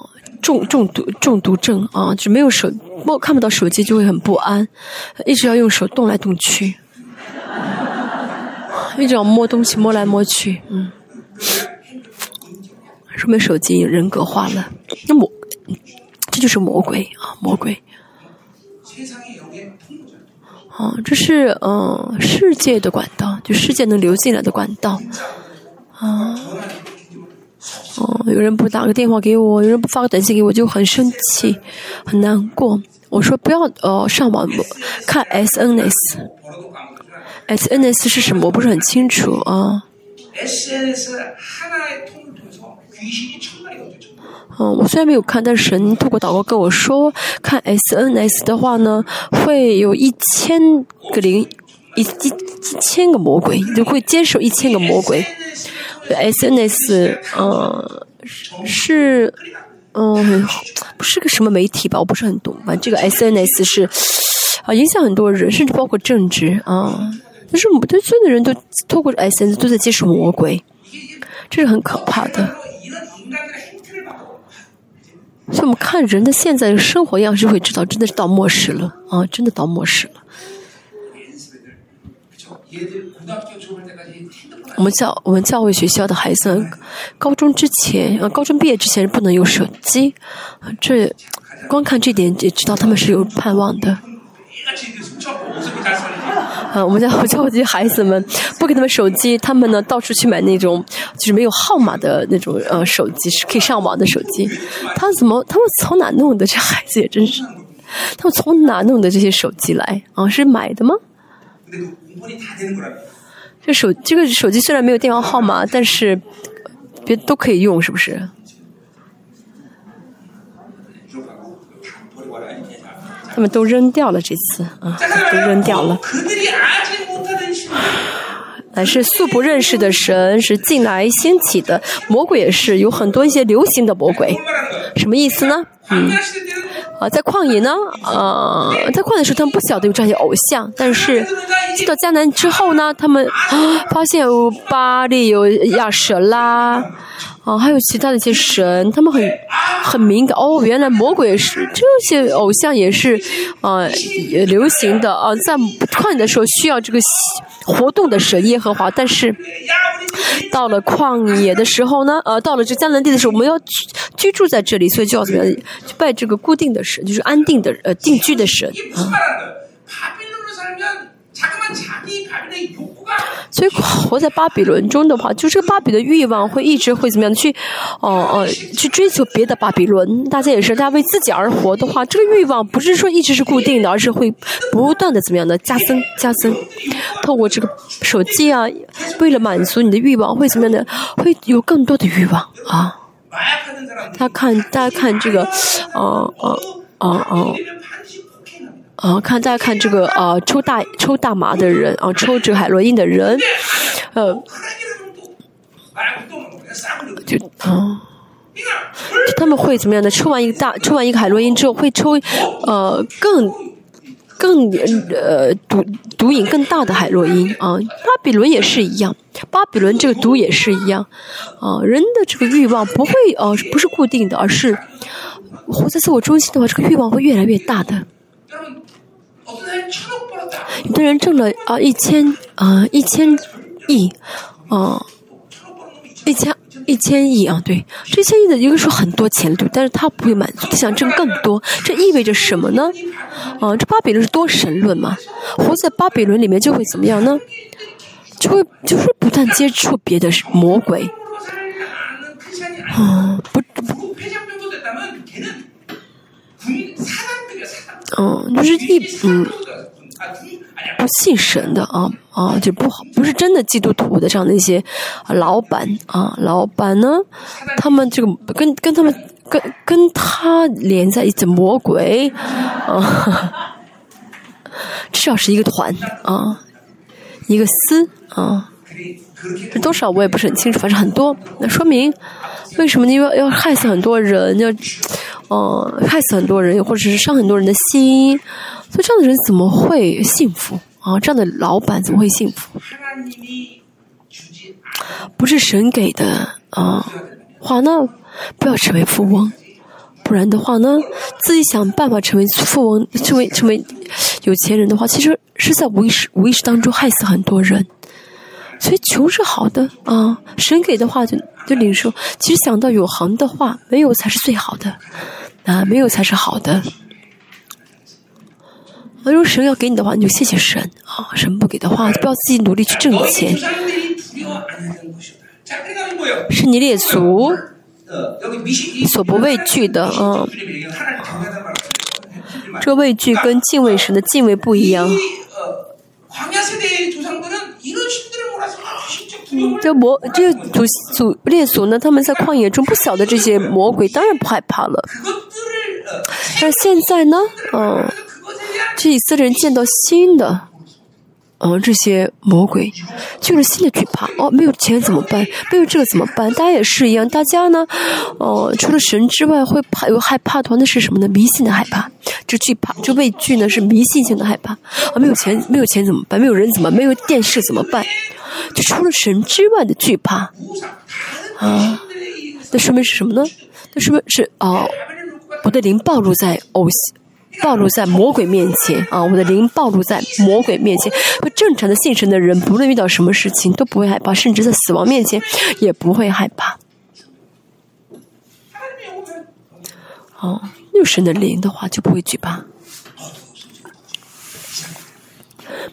中中毒中毒症啊，就没有手摸看不到手机就会很不安，一直要用手动来动去，一直要摸东西摸来摸去，嗯，说明手机人格化了，那么这就是魔鬼啊魔鬼。哦这是嗯世界的管道就世界能流进来的管道。啊。哦有人不打个电话给我有人不发个短信给我就很生气很难过。我说不要呃上网看 sns sns 是什么？我不是很清楚啊。Sns 嗯，我虽然没有看，但是神透过祷告跟我说，看 SNS 的话呢，会有一千个灵，一一一千个魔鬼，就会接受一千个魔鬼。SNS，呃，是，嗯、不是个什么媒体吧？我不是很懂。反正这个 SNS 是啊、影响很多人，甚至包括政治啊。但是我们对所有的人都透过 SNS 都在接受魔鬼，这是很可怕的。所以我们看人的现在的生活样式会知道，真的是到末世了啊，真的到末世了。我们教我们教会学校的孩子，高中之前，呃，高中毕业之前不能用手机，这光看这点也知道他们是有盼望的。我们家，我教我这些孩子们，不给他们手机，他们呢，到处去买那种，就是没有号码的那种呃手机，是可以上网的手机。他怎么，他们从哪弄的？这孩子也真是。他们从哪弄的这些手机来？啊，是买的吗？这手，这个手机虽然没有电话号码，但是别都可以用，是不是？他们都扔掉了这次啊，都扔掉了。乃是素不认识的神，是近来兴起的魔鬼，也是有很多一些流行的魔鬼。什么意思呢？嗯，啊，在旷野呢，啊，在旷野的时候，他们不晓得有这些偶像，但是进到迦南之后呢，他们、啊、发现有巴利有亚舍拉，哦，还有其他的一些神，他们很很敏感，哦，原来魔鬼是，这些偶像也是流行的，啊，在旷野的时候需要这个活动的神耶和华，但是到了旷野的时候呢，呃，到了这迦南地的时候，我们要居住在这里，所以就要怎么样，拜这个固定的神，就是安定的呃定居的神。所以活在巴比伦中的话就这个巴比的欲望会一直会怎么样？去哦哦去追求别的巴比伦大家也是大家为自己而活的话这个欲望不是说一直是固定的而是会不断的怎么样的加增加增。透过这个手机啊为了满足你的欲望会怎么样的？会有更多的欲望啊。大家看大家看这个哦哦哦哦啊看大家看这个呃抽大抽大麻的人啊抽这个海洛因的人呃就啊他们会怎么样呢？抽完一个大抽完一个海洛因之后会抽呃更更呃毒毒瘾更大的海洛因啊巴比伦也是一样巴比伦这个毒也是一样啊人的这个欲望不会呃不是固定的而是活在自我中心的话这个欲望会越来越大的。有的人挣了啊一千啊一千亿，啊一千一千亿啊，对，这一千亿的一个说很多钱，对，但是他不会满足，他想挣更多，这意味着什么呢？啊，这巴比伦是多神论嘛？活在巴比伦里面就会怎么样呢？就会就是不断接触别的魔鬼，啊，不。不嗯就是一嗯。不信神的啊啊就不好不是真的基督徒的这样的一些老板啊老板呢他们这个跟跟他们跟跟他连在一起魔鬼啊哈哈至少是一个团啊一个司啊这多少我也不是很清楚反正很多。那说明为什么呢？因为要害死很多人，要，呃，害死很多人，或者是伤很多人的心。所以这样的人怎么会幸福？啊，这样的老板怎么会幸福？不是神给的，啊，话呢，不要成为富翁，不然的话呢，自己想办法成为富翁，成为成为有钱人的话，其实是在无意识无意识当中害死很多人。所以穷是好的啊，神给的话就就领受。其实想到有行的话，没有才是最好的啊，没有才是好的。啊，如果神要给你的话，你就谢谢神啊。神不给的话，就要自己努力去挣钱。是你列祖所不畏惧的啊。这畏惧跟敬畏神的敬畏不一样。这魔，这组组列组呢，他们在旷野中不晓得这些魔鬼，当然不害怕了。但现在呢，嗯，这以色列人见到新的，嗯，这些魔鬼，就是新的惧怕。哦，没有钱怎么办？没有这个怎么办？大家也是一样，大家呢，哦，除了神之外，会怕，有害怕团的是什么呢？迷信的害怕。这惧怕，这畏惧呢，是迷信性的害怕。啊，没有钱，没有钱怎么办？没有人，怎么没有电视怎么办？就除了神之外的惧怕，啊，那说明是什么呢？那说明是哦、啊，我的灵暴露在偶像。暴露在魔鬼面前啊！我的灵暴露在魔鬼面前。不正常的信神的人，不论遇到什么事情都不会害怕，甚至在死亡面前也不会害怕。哦、啊，有神的灵的话就不会惧怕。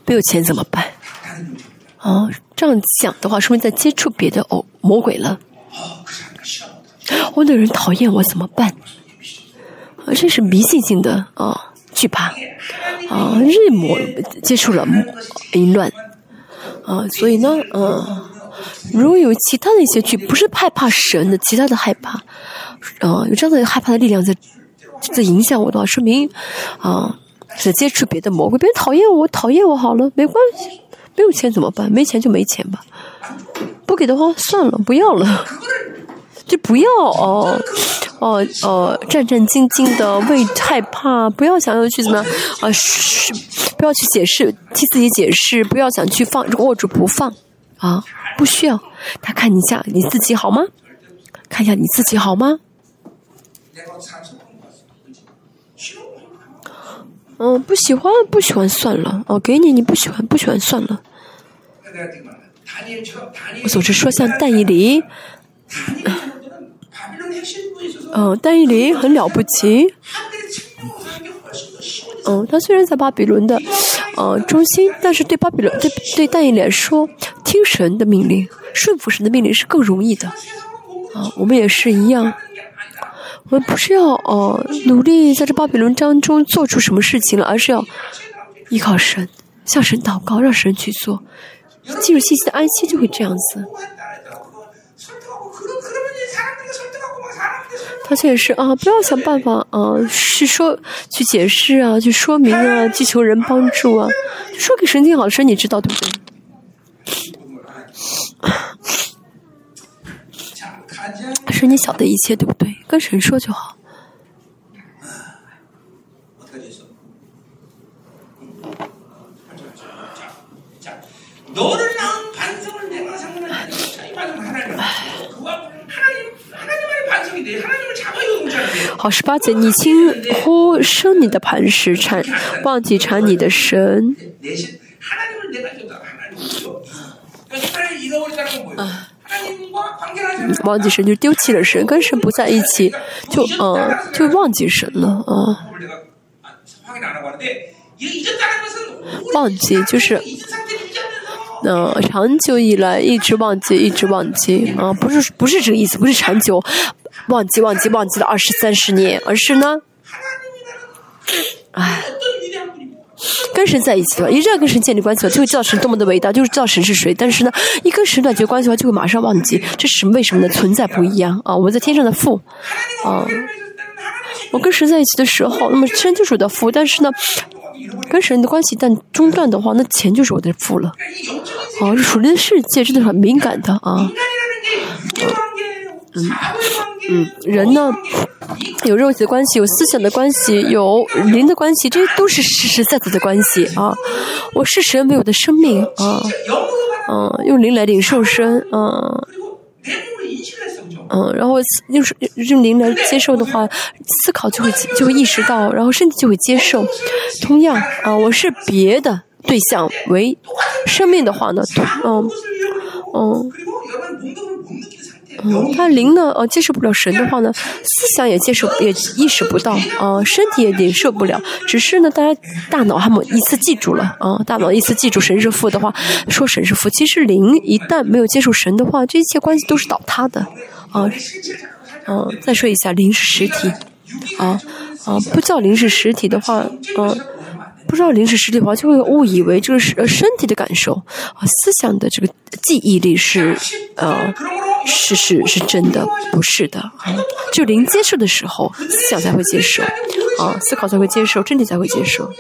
没有钱怎么办？啊，这样想的话，说明在接触别的哦魔鬼了。我、哦、那个人讨厌我怎么办？啊，这是迷信性的啊惧怕啊，日魔接触了淫乱啊，所以呢，嗯、啊，如果有其他的一些惧，不是害怕神的，其他的害怕，啊，有这样的害怕的力量在在影响我的话，说明啊是接触别的魔鬼，别人讨厌我，讨厌我好了，没关系。没有钱怎么办？没钱就没钱吧。不给的话算了，不要了。就不要哦。哦哦，战战兢兢的为害怕，不要想要去怎么，啊，是，不要去解释，替自己解释，不要想去放，握住不放。啊，不需要，他看一下你自己好吗？看一下你自己好吗？嗯，不喜欢不喜欢算了，哦，给你，你不喜欢不喜欢算了。我总是说像但以理。嗯，但以理很了不起。嗯，他虽然在巴比伦的，呃，中心，但是对巴比伦对对但以来说，听神的命令，顺服神的命令是更容易的。啊，我们也是一样。我们不是要哦努力在这巴比伦当中做出什么事情了，而是要依靠神，向神祷告，让神去做。进入信息的安息就会这样子。他这也是啊，不要想办法啊，去说去解释啊，去说明啊，去求人帮助啊，说给神经好师，你知道对不对？是你晓得一切对不对？跟神说就好。너를 낳은 반성을 내가 상관하지 않으니까 이 반성은 하나님 그와 하나님 하나님의 반성인데 하나님을 잡아야 동작인데 好，十八节，你轻忽生你的磐石，产忘记产你的神。 내신 하나님을 내가 줬다 하나님을 그러니까 하나님 잃어버리다는 건 뭐예요? 하나님과 관계를 하지 않는 忘记神就丢弃了神，跟神不在一起，就嗯、就忘记神了啊、 그걸 내가 아, 확인 안 하고 하는데 이 잊었다는 것은 忘记就是， 嗯，长久以来一直忘记，一直忘记啊，不是不是这个意思，不是长久忘记忘记忘记了二十三十年，而是呢，哎，跟神在一起了，一直要跟神建立关系，就会知道神多么的伟大，就是知道神是谁。但是呢，一跟神断绝关系的话，就会马上忘记，这是为什么呢？存在不一样啊，我们在天上的父啊，我跟神在一起的时候，那么天就是我的父，但是呢。跟神的关系但中断的话那钱就是我的负了。哦这属灵的世界真的很敏感的啊。嗯嗯人呢有肉体的关系有思想的关系有灵的关系这些都是实实在在的关系啊。我是神为我的生命啊。嗯用灵来领受身嗯嗯然后就是用您来接受的话思考就会就会意识到然后身体就会接受。同样啊我是别的对象为生命的话呢嗯嗯。嗯，那灵呢？呃，接受不了神的话呢，思想也接受也意识不到，啊，身体也忍受不了。只是呢，大家大脑还没一次记住了，啊，大脑一次记住神是父的话，说神是父。其实灵一旦没有接受神的话，这一切关系都是倒塌的，啊，啊，再说一下，灵是实体，啊，啊，不叫灵是实体的话，嗯。不知道灵是实体的话，就会误以为就是呃身体的感受，啊，思想的这个记忆力是呃是是是真的，不是的，就灵接受的时候，思想才会接受，啊，思考才会接受，身体才会接受。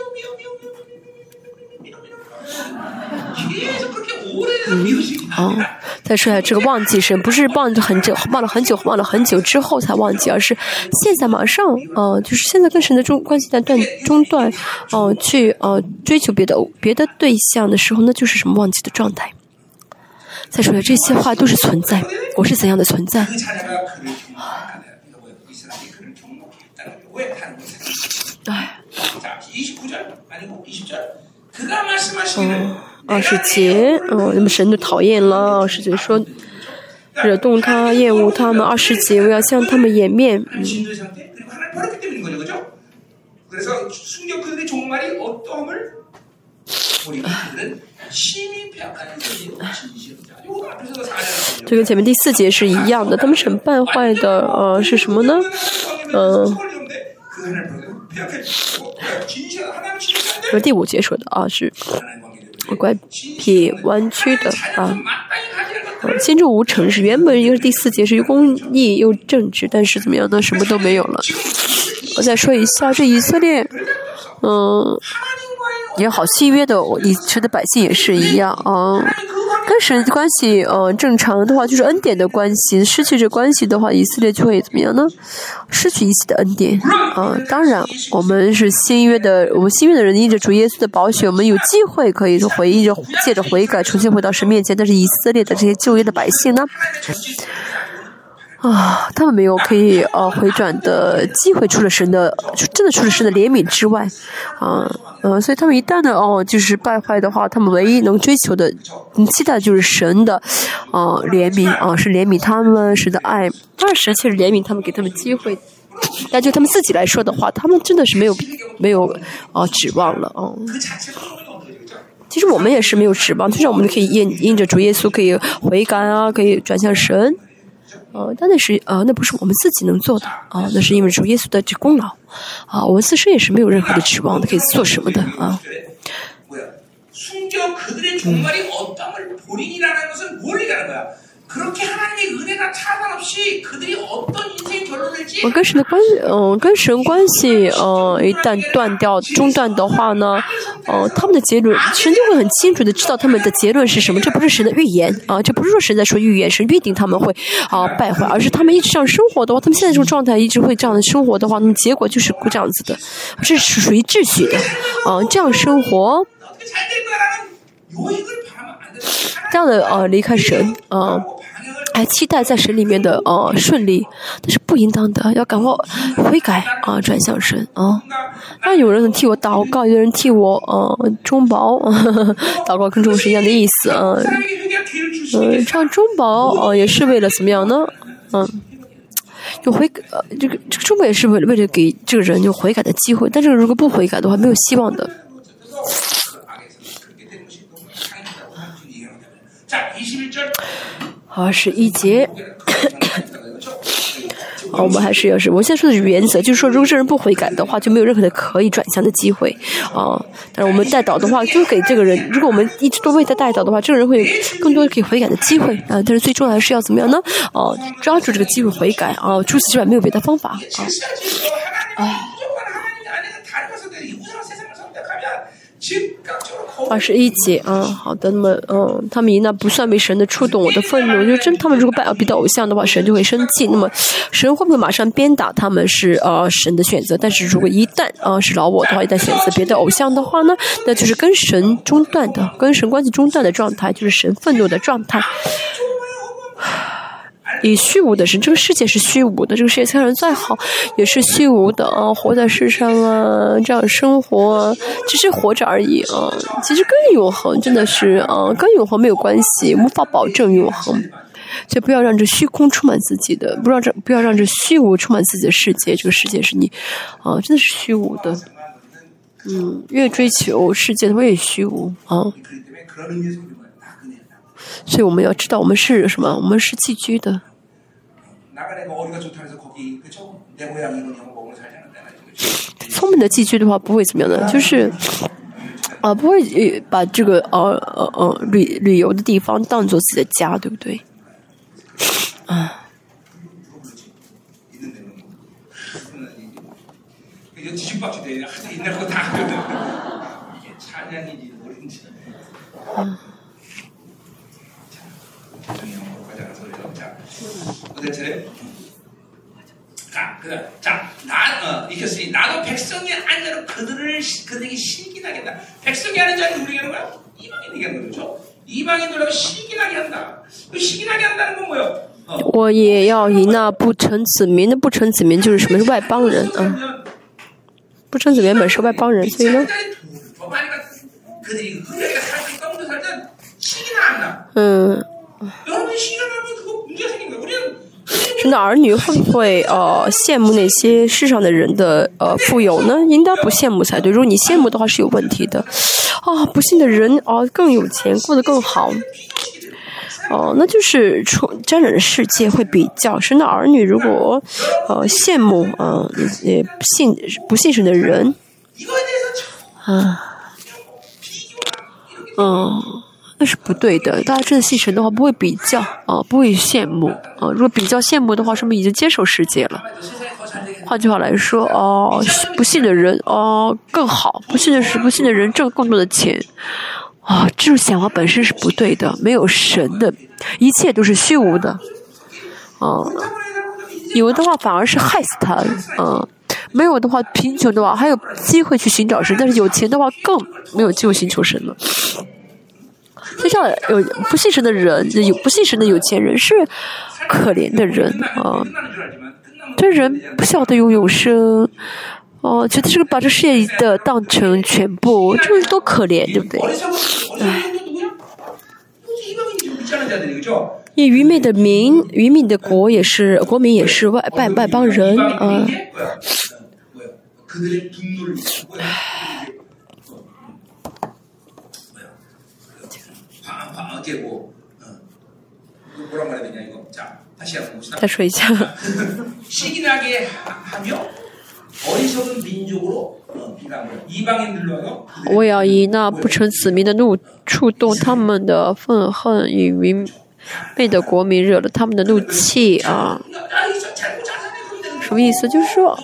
嗯，再说一下这个忘记神，不是忘了很久，忘了很久，忘了很久之后才忘记，而是现在马上，哦、呃，就是现在跟神的中关系在断中断，哦、呃，去呃追求别的别的对象的时候，那就是什么忘记的状态。再说一下这些话都是存在，我是怎样的存在？哎，嗯。二十节哦那么神都讨厌了二十节说惹动他厌恶他们。二十节我要向他们掩面。嗯。这跟前面第四节是一样的他们审败坏的呃是什么呢？呃。和第五节说的啊是。拐撇弯曲的啊，心中无城是原本又是第四节是又公义又正直，但是怎么样呢？什么都没有了。我再说一下，这以色列，嗯，也好契约的，以色列百姓也是一样啊。跟神的关系，嗯，正常的话就是恩典的关系，失去这关系的话，以色列就会怎么样呢？失去一切的恩典啊、当然，我们是新约的，我们新约的人，因着主耶稣的宝血，我们有机会可以回忆着借着悔改，重新回到神面前。但是以色列的这些旧约的百姓呢？啊，他们没有可以呃回转的机会，除了神的，真的除了神的怜悯之外，啊，嗯，所以他们一旦的哦，就是败坏的话，他们唯一能追求的、能期待的就是神的，呃，怜悯啊，是怜悯他们，神的爱，但神却实怜悯他们，给他们机会，但就他们自己来说的话，他们真的是没有没有啊指望了啊。其实我们也是没有指望，虽然我们可以印印着主耶稣，可以回甘啊，可以转向神。呃，但那是呃，那不是我们自己能做的啊、那是因为主耶稣的这功劳啊，我们自身也是没有任何的指望的，可以做什么的啊。뭐 我跟神的关系，嗯，跟神关系。嗯，一旦断掉、中断的话呢，嗯，他们的结论，神就会很清楚的知道他们的结论是什么。这不是神的预言啊，这不是说神在说预言，神预定他们会啊败坏，而是他们一直这样生活的话，他们现在这种状态一直会这样的生活的话，那么结果就是这样子的。这是属于秩序的。嗯，这样生活。这样的呃离开神啊还期待在神里面的呃顺利。但是不应当的要赶快悔改啊转向神啊那有人能替我祷告有人替我呃中保呵呵 祷告跟中是一样的意思嗯嗯唱中保哦也是为了怎么样呢？嗯就悔呃这个这个中保也是为了为了给这个人就悔改的机会但是如果不悔改的话没有希望的。二十一节，啊，我们还是要是，我现在说的原则就是说，如果这人不悔改的话，就没有任何的可以转向的机会啊。但是我们带导的话，就给这个人，如果我们一直都为他带导的话，这个人会更多可以悔改的机会啊。但是最重要的是要怎么样呢？哦，抓住这个机会悔改啊！除此之外，没有别的方法啊！啊！二十一集啊，好的，那么，嗯，他们那不算被神的触动，我的愤怒就是真。他们如果拜别的偶像的话，神就会生气。那么，神会不会马上鞭打他们？是呃，神的选择。但是如果一旦啊是老我的话，一旦选择别的偶像的话呢，那就是跟神中断的，跟神关系中断的状态，就是神愤怒的状态。以虚无的神，这个世界是虚无的，这个世界看上去再好，也是虚无的啊！活在世上啊，这样生活啊，只是活着而已啊。其实跟永恒真的是啊，跟永恒没有关系，无法保证永恒。所以不要让这虚空充满自己的，不让这不要让这虚无充满自己的世界。这个世界是你啊，真的是虚无的。嗯，越追求世界的越虚无啊。所以我们要知道我们是什么我们是寄居的。聪明的寄居的话不会怎么样呢就是啊不会把这个呃呃呃旅旅游的地方当做自己的家对不对？啊嗯이게 찬양인지 뭐인지. 자, 조용히 한번 가자 소리로. 자, 어제 차례. 자, 그, 자, 나, 어, 읽혔으니 나도 백성이 아닌 자로 그들을 시- 그들에게 시기나게 한다. 백성이 아닌 자는 누구 얘기하는 거야? 이방인 얘기하는 거죠. 이방인들하고 시기나게 한다. 그 시기나게 한다는 건 뭐예요? 어, 我也要以那不成子民的不成子民就是什么是外邦人啊？ 그러면 不称子原本是外邦人，所以呢， 저 많이가 그들이 은혜가 살수 있다고 살든 시기나 안 나. 嗯， 生的儿女会不会呃羡慕那些世上的人的呃富有呢？应该不羡慕才对如果你羡慕的话是有问题的。啊不幸的人啊更有钱过得更好。哦那就是出真人世界会比较生的儿女如果呃羡慕啊也不幸不幸神的人啊。哦那是不对的大家真的信神的话不会比较啊不会羡慕啊如果比较羡慕的话说明已经接受世界了？换句话来说哦不信的人哦更好不信的是不信的人挣更多的钱。啊这种想法本身是不对的没有神的一切都是虚无的。啊有的话反而是害死他嗯没有的话贫穷的话还有机会去寻找神但是有钱的话更没有机会寻求神了。就像有不信神的人有不信神的有钱人是可怜的人啊。这人不晓得有永生哦觉得这个把这事业的当成全部这是多可怜对不对？唉以愚昧的民愚昧的国也是国民也是外外外邦人啊。唉再说一下。我要以 那不成子民的怒触动他们的愤恨与愚昧的国民，惹了他们的怒气啊！什么意思？就是说。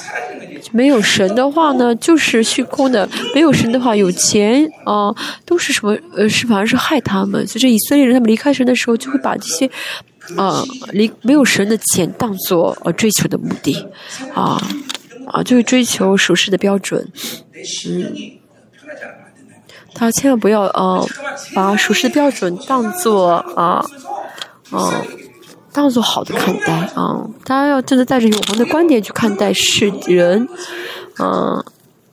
没有神的话呢，就是虚空的；没有神的话，有钱啊，都是什么呃，是反而是害他们。所以，以色列人他们离开神的时候，就会把这些啊，离没有神的钱当做呃追求的目的啊啊，就是追求属世的标准。嗯，他千万不要啊，把属世的标准当做啊，哦。当做好的看待啊，大家要真的带着永恒的观点去看待世人，嗯、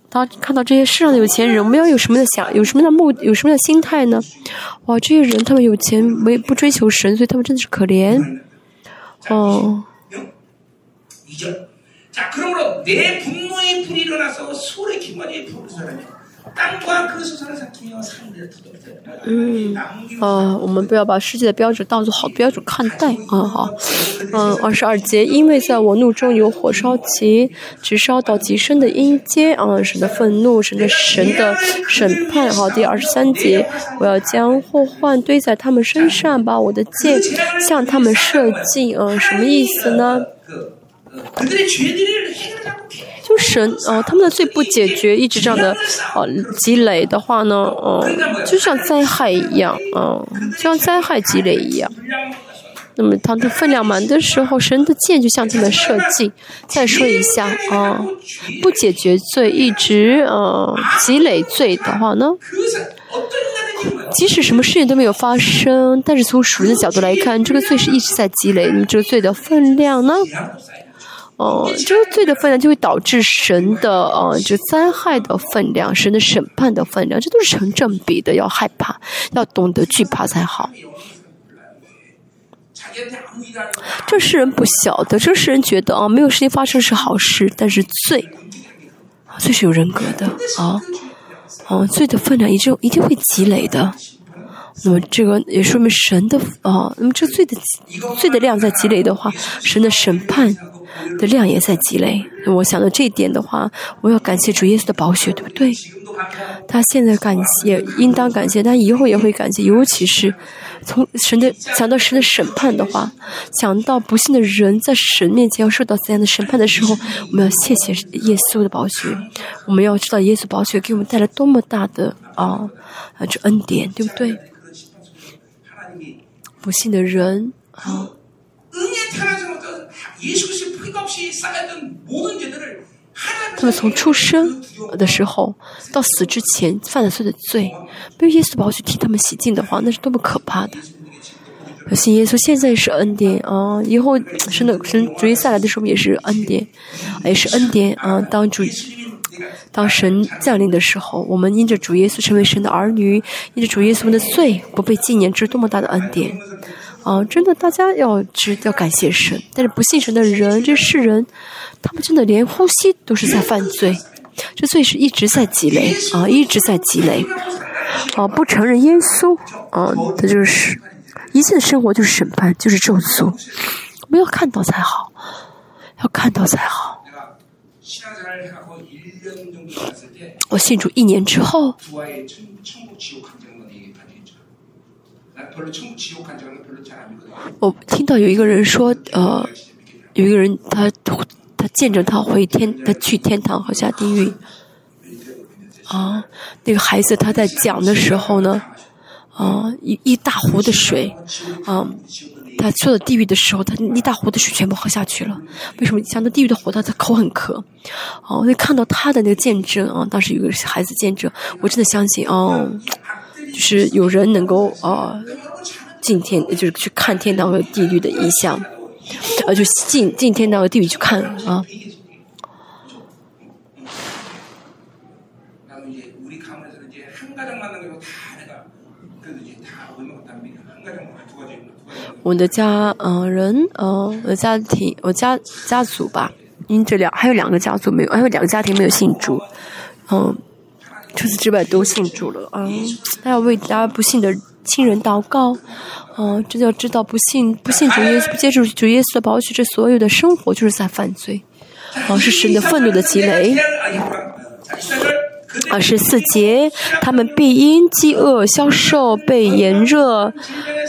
当看到这些世上的有钱人，我们要有什么的想，有什么的目，有什么的心态呢？哇，这些人他们有钱，没不追求神，所以他们真的是可怜。哦，이절 嗯，啊，我们不要把世界的标准当作好标准看待啊！好，嗯，二十二节，因为在我怒中有火烧及，直烧到极深的阴间啊，神的愤怒，神的神的审判。好，第二十三节，我要将祸患堆在他们身上，把我的剑向他们射进啊，什么意思呢？就神哦他们的罪不解决一直这样的哦积累的话呢嗯就像灾害一样嗯像灾害积累一样。那么当他分量满的时候神的箭就向他们射进再说一下啊不解决罪一直嗯积累罪的话呢即使什么事情都没有发生但是从属的角度来看这个罪是一直在积累那么这个罪的分量呢哦，这个罪的分量就会导致神的呃，就灾害的分量，神的审判的分量，这都是成正比的，要害怕，要懂得惧怕才好。这世人不晓得，这世人觉得啊，没有事情发生是好事，但是罪，罪是有人格的啊，啊，罪的分量一定一定会积累的。那么这个也说明神的啊，那么这罪的罪的量在积累的话，神的审判的量也在积累。我想到这一点的话，我要感谢主耶稣的宝血，对不对？他现在感谢，应当感谢，他以后也会感谢。尤其是从神的想到神的审判的话，想到不幸的人在神面前要受到怎样的审判的时候，我们要谢谢耶稣的宝血。我们要知道耶稣宝血给我们带来多么大的啊啊这恩典，对不对？不幸的人啊。嗯他们从出生的时候到死之前犯了罪的罪，没有耶稣保去替他们洗净的话，那是多么可怕的！信耶稣现在是恩典啊，以后神的神主下来的时候也是恩典，也是恩典啊。当主当神降临的时候，我们因着主耶稣成为神的儿女，因着主耶稣的罪不被纪念，这是多么大的恩典！啊！真的，大家要知要感谢神。但是不信神的人，这世人，他们真的连呼吸都是在犯罪，这罪是一直在积累啊，一直在积累啊！不承认耶稣啊，这就是一切的生活就是审判，就是咒诅。我们要看到才好，要看到才好。我信主一年之后，我听到有一个人说，呃，有一个人他他见证他回天，他去天堂和下地狱。啊，那个孩子他在讲的时候呢，啊，一一大壶的水，啊。他去了地狱的时候，他一大壶的水全部喝下去了。为什么？想到地狱的火，他他口很渴。哦，我就看到他的那个见证啊，当时有个孩子见证，我真的相信哦，就是有人能够啊进天，就是去看天堂和地狱的意象，呃，就进进天堂和地狱去看啊。我的家，嗯，人，嗯，我的家庭，我家家族吧，因这两还有两个家族没有，还有两个家庭没有信主，嗯，除此之外都信主了，嗯，那要为大家不信的亲人祷告，嗯，这要知道不信不信主耶稣 不接受主耶稣的保血，这所有的生活就是在犯罪，啊，是神的愤怒的积累。二十四节，他们必因饥饿消瘦，被炎热，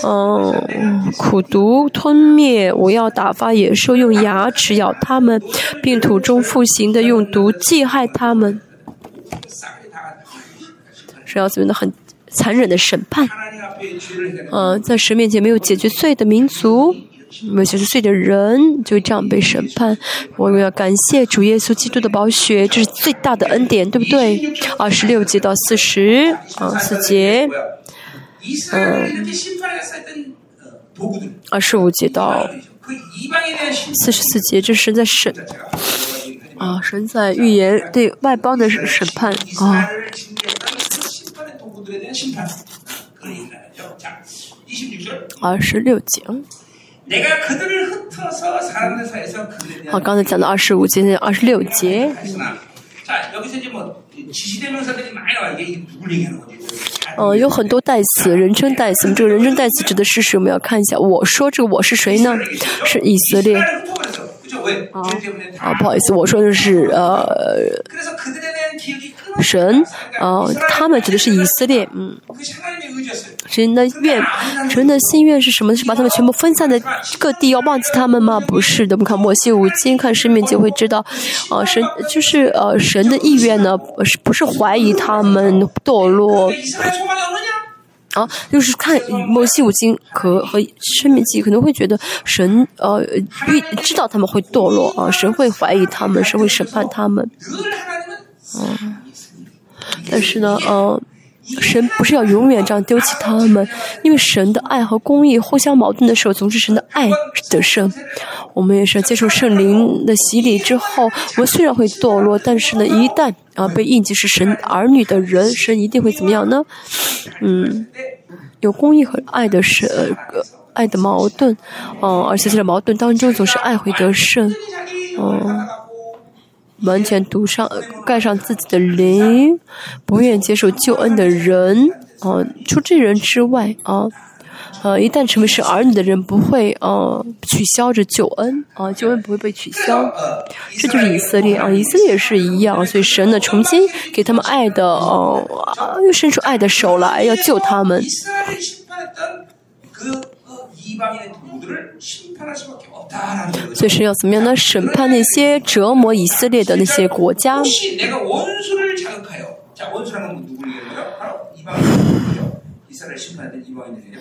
嗯，苦毒吞灭。我要打发野兽用牙齿咬他们，并土中复行的用毒剂害他们。是要怎么的很残忍的审判？嗯，在神面前没有解决罪的民族。没有解决罪的人就这样被审判。我们要感谢主耶稣基督的宝血，这是最大的恩典，对不对？二十六节到四十，啊，四节，嗯，二十五节到四十四节，这是在审，啊，神在预言对外邦的审判啊。二十六节。好，刚才讲的二十五节、二十六节。嗯，有很多代词，人称代词。这个人称代词指的是什么？要看一下。我说这个我是谁呢？是以色列。啊啊，不好意思，我说的是呃。神，呃，他们指的是以色列，嗯，神的愿，神的心愿是什么？是把他们全部分散在各地，要忘记他们吗？不是的，我们看摩西五经，看生命就会知道，呃，神就是呃，神的意愿呢，是不是怀疑他们堕落？啊，就是看摩西五经和和生命记，可能会觉得神呃预知道他们会堕落啊，神会怀疑他们，神会审判他们，嗯。但是呢，呃，神不是要永远这样丢弃他们，因为神的爱和公义互相矛盾的时候，总是神的爱得胜。我们也是接受圣灵的洗礼之后，我们虽然会堕落，但是呢，一旦啊被印记是神儿女的人，神一定会怎么样呢？嗯，有公义和爱的神，爱的矛盾，嗯，而且在这矛盾当中，总是爱会得胜，哦。完全堵上、盖上自己的灵，不愿接受救恩的人，啊，除这人之外，啊，呃，一旦成为是儿女的人，不会，啊，取消这救恩，啊，救恩不会被取消，这就是以色列，啊，以色列也是一样，所以神呢，重新给他们爱的，哦，又伸出爱的手来，要救他们。所以神要怎么样呢？审判那些折磨以色列的那些国家。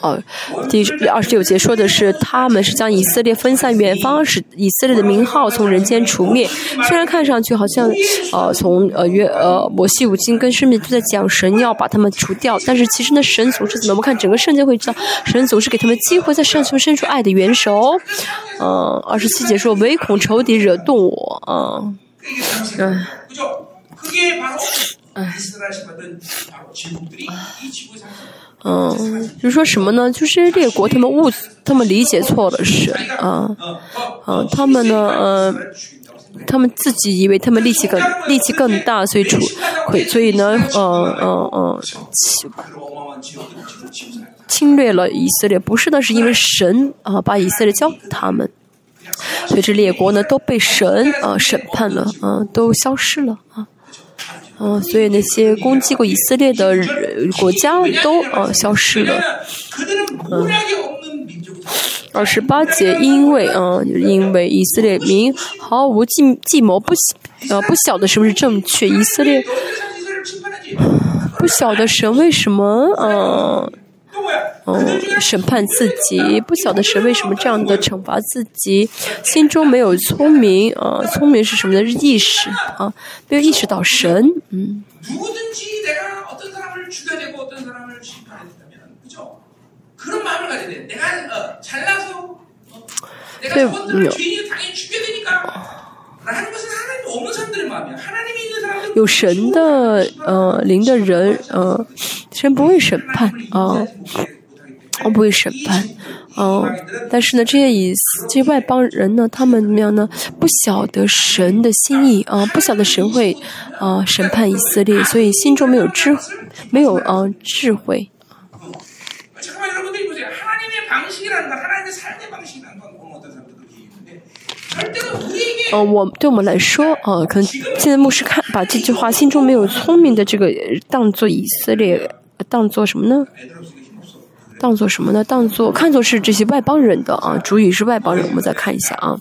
哦，第二十六节说的是，他们是将以色列分散远方，使以色列的名号从人间除灭。虽然看上去好像，呃，从呃约呃摩西五经跟圣经都在讲神要把他们除掉，但是其实呢，神总是怎么？我们看整个圣经会知道，神总是给他们机会，在上头伸出爱的援手。嗯，二十七节说，唯恐仇敌惹动我啊，嗯。嗯，就是说什么呢？就是列国他们误，他们理解错了神啊，啊，他们呢，呃，他们自己以为他们力气更力气更大，所以出，所以呢，嗯嗯嗯，侵侵略了以色列，不是的，是因为神啊把以色列交给他们，所以这列国呢都被神啊审判了，啊，都消失了啊。嗯，所以那些攻击过以色列的国家都呃消失了。嗯，二十八节，因为嗯，因为以色列民毫无计计谋，不呃不晓得是不是正确。以色列 不晓得神为什么嗯。嗯，审判自己，不晓得神为什么这样的惩罚自己，心中没有聪明啊，聪明是什么的意识啊，没有意识到神，嗯。对，嗯。有神的呃灵的人，呃，神不会审判啊。我不会审判，呃，但是呢，这些以这些外邦人呢，他们怎么样呢？不晓得神的心意啊，不晓得神会啊审判以色列，所以心中没有智，没有啊智慧。嗯，我对我们来说，啊，可能现在牧师看把这句话，心中没有聪明的这个当做以色列，当做什么呢？当做什么呢？当做看作是这些外邦人的啊，主语是外邦人。我们再看一下啊，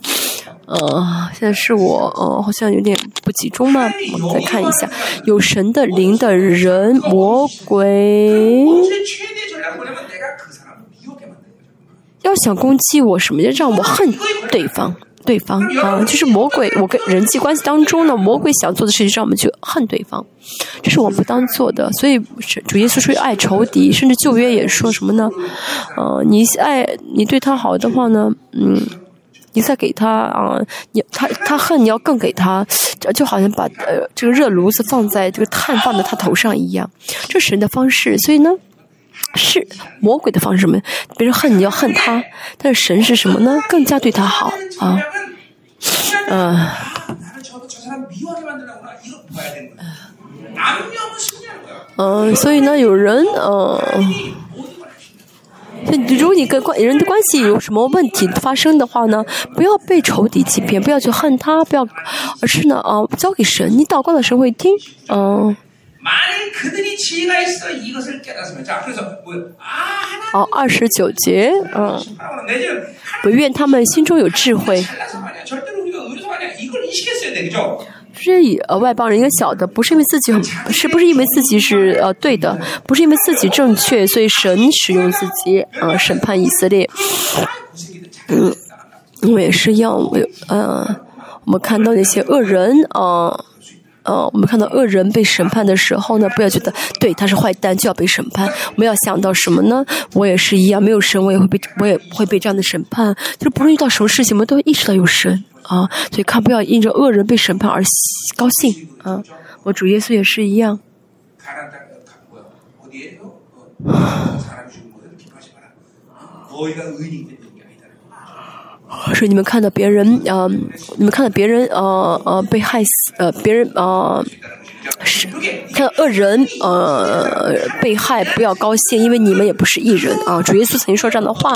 呃，现在是我呃，好像有点不集中吗。我们再看一下，有神的灵的人，魔鬼要想攻击我，什么要让我恨对方。对方啊，就是魔鬼。我跟人际关系当中呢，魔鬼想做的事情让我们去恨对方，这是我不当做的。所以主耶稣说爱仇敌，甚至旧约也说什么呢？呃，你爱你对他好的话呢，嗯，你再给他啊，你他他恨你要更给他，就好像把呃这个热炉子放在这个炭放在他头上一样，这神的方式。所以呢。是魔鬼的方式什么？别人恨你要恨他，但是神是什么呢？更加对他好啊，嗯。嗯，所以呢，有人嗯，如果你跟关人的关系有什么问题发生的话呢，不要被仇敌欺骗，不要去恨他，不要，而是呢啊，交给神，你祷告的时候会听，嗯。好，二十九节，嗯，不愿他们心中有智慧。这些呃外邦人一个小的，不是因为自己很，是不是因为自己是呃对的，不是因为自己正确，所以神使用自己呃审判以色列。嗯，我也是要呃，我们看到那些恶人啊。呃，呃我们看到恶人被审判的时候呢，不要觉得对他是坏蛋就要被审判。我们要想到什么呢？我也是一样，没有神，我也会被，我也会被这样的审判。就是不论遇到什么事情，我们都意识到有神啊，所以看不要因着恶人被审判而高兴啊。我主耶稣也是一样。啊是你们看到别人，呃，你们看到别人，呃呃被害死，呃别人，呃是看到恶人，呃被害，不要高兴，因为你们也不是艺人啊。主耶稣曾经说这样的话，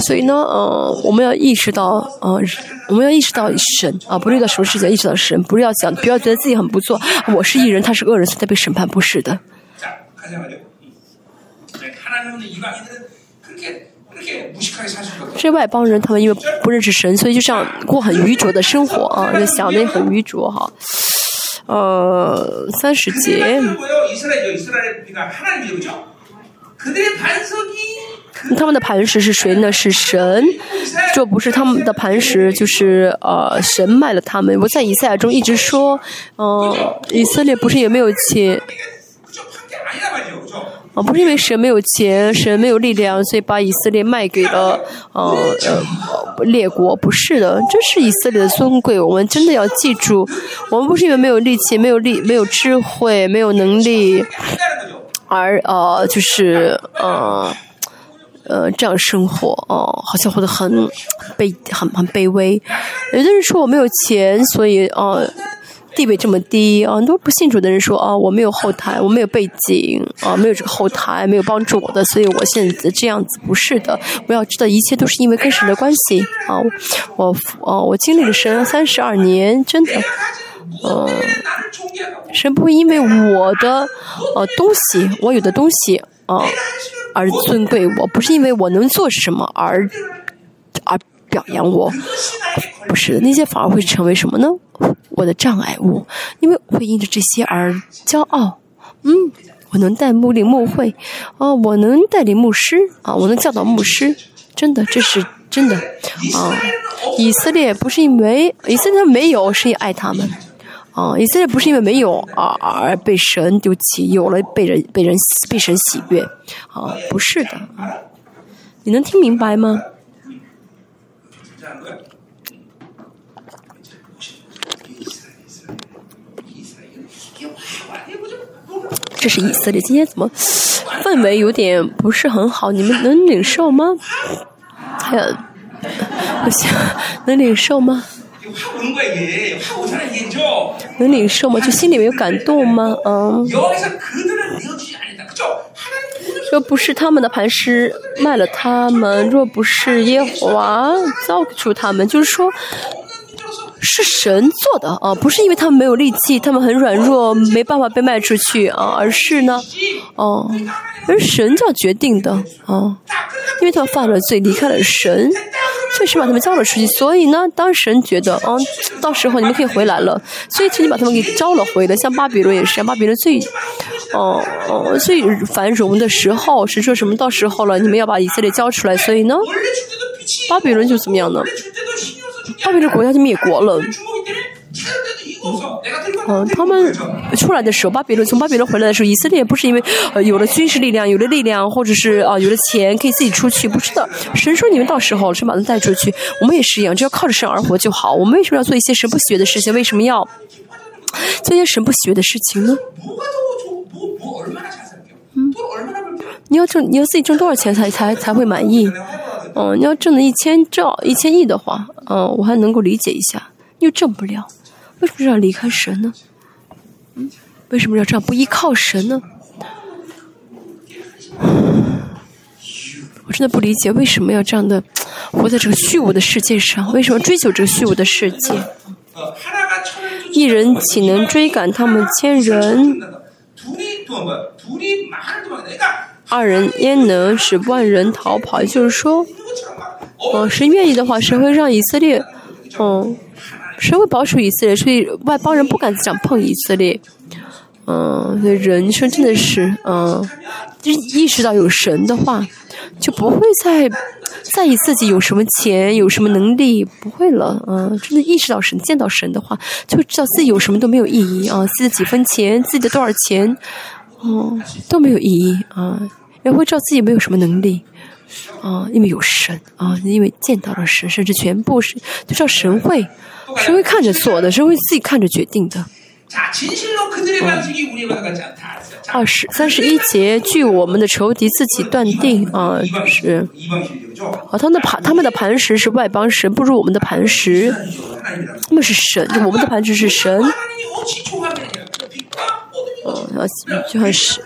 所以呢，呃我们要意识到，呃我们要意识到神啊，不是遇到什么事情意识到神，不是要想，不要觉得自己很不错，我是艺人，他是恶人，所以他被审判，不是的。这外邦人他们因为不认识神，所以就这样过很愚拙的生活啊，就想的也很愚拙哈、呃，三十节。他们的磐石是谁呢？是神，这不是他们的磐石，就是呃，神卖了他们。我在以赛亚中一直说，嗯、呃，以色列不是也没有钱？啊不是因为神没有钱神没有力量所以把以色列卖给了呃呃列国。不是的这是以色列的尊贵我们真的要记住我们不是因为没有力气没有力没有智慧没有能力而呃就是呃呃这样生活哦好像活得很卑很很卑微。有的人说我没有钱所以呃地位这么低啊！很多不信主的人说：“啊，我没有后台，我没有背景，啊，没有这个后台，没有帮助我的，所以我现在这样子。”不是的，我要知道，一切都是因为跟神的关系啊！我哦，我经历了神三十二年，真的，嗯，神不会因为我的呃东西，我有的东西啊，而尊贵我，不是因为我能做什么而而表扬我。不是的，那些反而会成为什么呢？我的障碍物，因为会因着这些而骄傲。嗯，我能带牧领牧会，啊、我能带领牧师，啊、我能教导牧师，真的，这是真的，啊、以色列不是因为以色列没有，是因为爱他们。啊，以色列不是因为没有啊而被神丢弃，有了被人被人被神喜悦，啊，不是的，啊你能听明白吗？这是以色列，今天怎么氛围有点不是很好，你们能领受吗？哎呀，不行，能领受吗？能领受吗？就心里面有感动吗？嗯。若不是他们的磐石卖了他们，若不是耶和华造出他们，就是说。是神做的啊，不是因为他们没有力气，他们很软弱，没办法被卖出去啊。而是呢，哦，而神叫决定的啊，因为他们犯了罪，离开了神，确实把他们交了出去。所以呢，当神觉得啊，到时候你们可以回来了，所以请你把他们给招了回来。像巴比伦也是，巴比伦最哦哦最繁荣的时候，神说什么，到时候了，你们要把以色列交出来。所以呢，巴比伦就怎么样呢？巴比伦国家就灭国了。嗯，他们出来的时候，巴比伦从巴比伦回来的时候，以色列不是因为呃有了军事力量，有了力量，或者是啊、有了钱可以自己出去，不是的。神说你们到时候神把他带出去，我们也是一样，只要靠着神而活就好。我们为什么要做一些神不喜悦的事情？为什么要做一些神不喜悦的事情呢？你要挣，你要自己挣多少钱才才才会满意？嗯，你要挣了一千兆、一千亿的话，嗯，我还能够理解一下。又挣不了，为什么要离开神呢？为什么要这样不依靠神呢？我真的不理解为什么要这样的活在这个虚无的世界上？为什么追求这个虚无的世界？一人岂能追赶他们千人？二人焉能使万人逃跑？也就是说，嗯，谁愿意的话，谁会让以色列？嗯，谁会保守以色列？所以外邦人不敢想碰以色列。嗯，人生真的是，嗯，就意识到有神的话，就不会再在意自己有什么钱，有什么能力，不会了。嗯，真的意识到神，见到神的话，就知道自己有什么都没有意义啊，自己的几分钱，自己的多少钱，哦，都没有意义啊。也会知道自己没有什么能力，啊，因为有神啊，因为见到了神，甚至全部是就叫神会，神会看着做的，神会自己看着决定的。二十、三十一节，据我们的仇敌自己断定，啊，是啊，他们盘他们的磐石是外邦神，不如我们的磐石，他们是神，我们的磐石是神。哦，就神。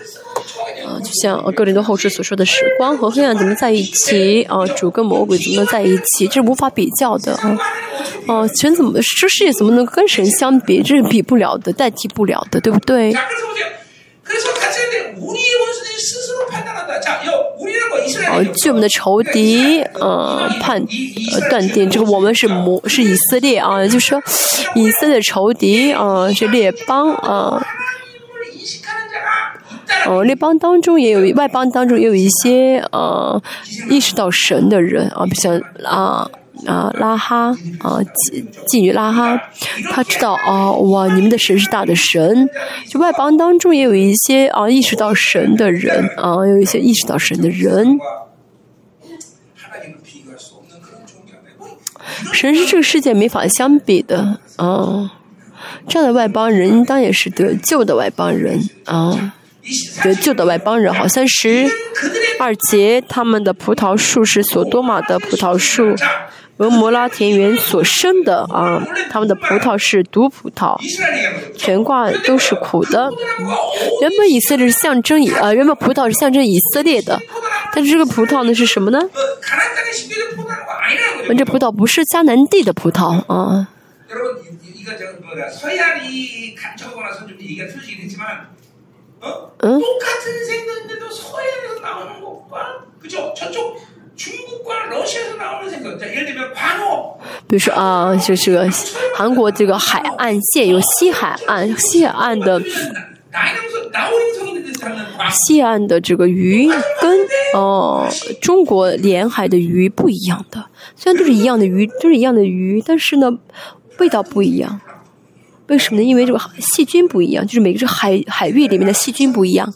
啊就像呃格林多后世所说的是光和黑暗怎么在一起？啊主跟魔鬼怎么在一起？这是无法比较的啊哦神怎么这世界怎么能跟神相比？这是比不了的代替不了的对不对？啊据我们的仇敌呃判断定这个我们是魔是以色列啊就说以色列仇敌啊是列邦啊呃，列邦当中也有，外邦当中也有一些呃意识到神的人啊，像啊。啊，拉哈啊，妓妓女拉哈，他知道啊，哇，你们的神是大的神。就外邦当中也有一些啊意识到神的人啊，有一些意识到神的人。神是这个世界没法相比的啊，这样的外邦人应当也是得救的外邦人啊，得救的外邦人。好像十二节，他们的葡萄树是索多玛的葡萄树。俄摩拉田园所生的啊，他们的葡萄是毒葡萄，全挂都是苦的。原本以色列是象征以啊，原本葡萄是象征以色列的，但是这个葡萄呢是什么呢？这葡萄不是迦南地的葡萄啊。嗯。比如说啊，就是个韩国这个海岸线有西海岸，西海岸的。西岸的。这个鱼跟哦中国沿海的。鱼不一样的，虽然都是一样的。鱼，都是一样的。鱼，但是呢味道不一样。为什么呢？因为这个细菌不一样，就是每个海海域里面的细菌不一样。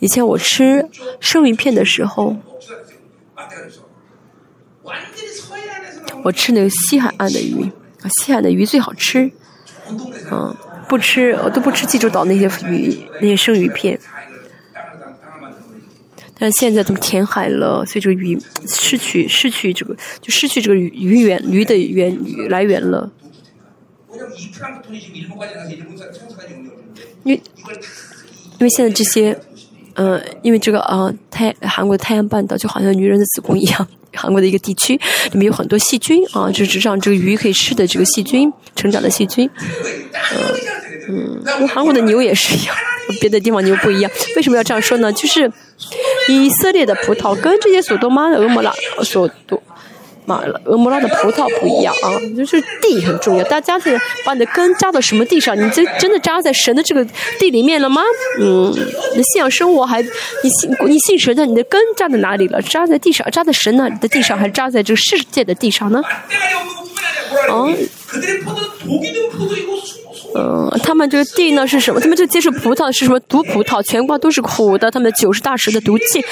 以前我吃生鱼片的时候。我吃那个西海岸的鱼，西海岸的鱼最好吃，嗯，不吃我都不吃济州岛那些鱼那些生鱼片，但是现在都填海了，所以这个鱼失去失去这个就失去这个鱼源鱼的源来源了，因为因为现在这些，呃，因为这个啊太韩国的太阳半岛就好像女人的子宫一样。韩国的一个地区，里面有很多细菌啊，就是让这个鱼可以吃的这个细菌成长的细菌。嗯嗯，韩国的牛也是一样，别的地方牛不一样。为什么要这样说呢？就是以色列的葡萄跟这些索多玛的俄摩拉所多。妈了，俄摩拉的葡萄不一样啊，就是地很重要。大家是把你的根扎到什么地上？你这真的扎在神的这个地里面了吗？嗯，你的信仰生活还你信你信神的，你的根扎在哪里了？扎在地上，扎在神那里的地上，还扎在这个世界的地上呢？啊？嗯，他们这个地呢是什么？他们就接触葡萄是什么毒葡萄，全瓜都是苦的。他们九十大蛇的毒气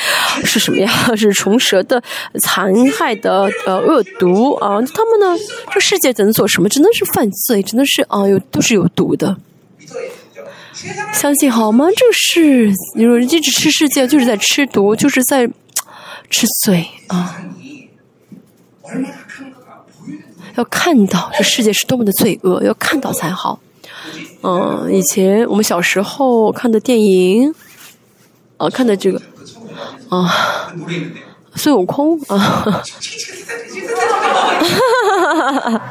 是什么呀？是虫蛇的残害的呃恶毒啊！他们呢，这世界只能做什么？只能是犯罪，只能是啊有都是有毒的。相信好吗？这是你说一直吃世界就是在吃毒，就是在吃罪啊！要看到这世界是多么的罪恶，要看到才好。嗯，以前我们小时候看的电影，啊，看的这个，啊，孙悟空啊，哈哈哈哈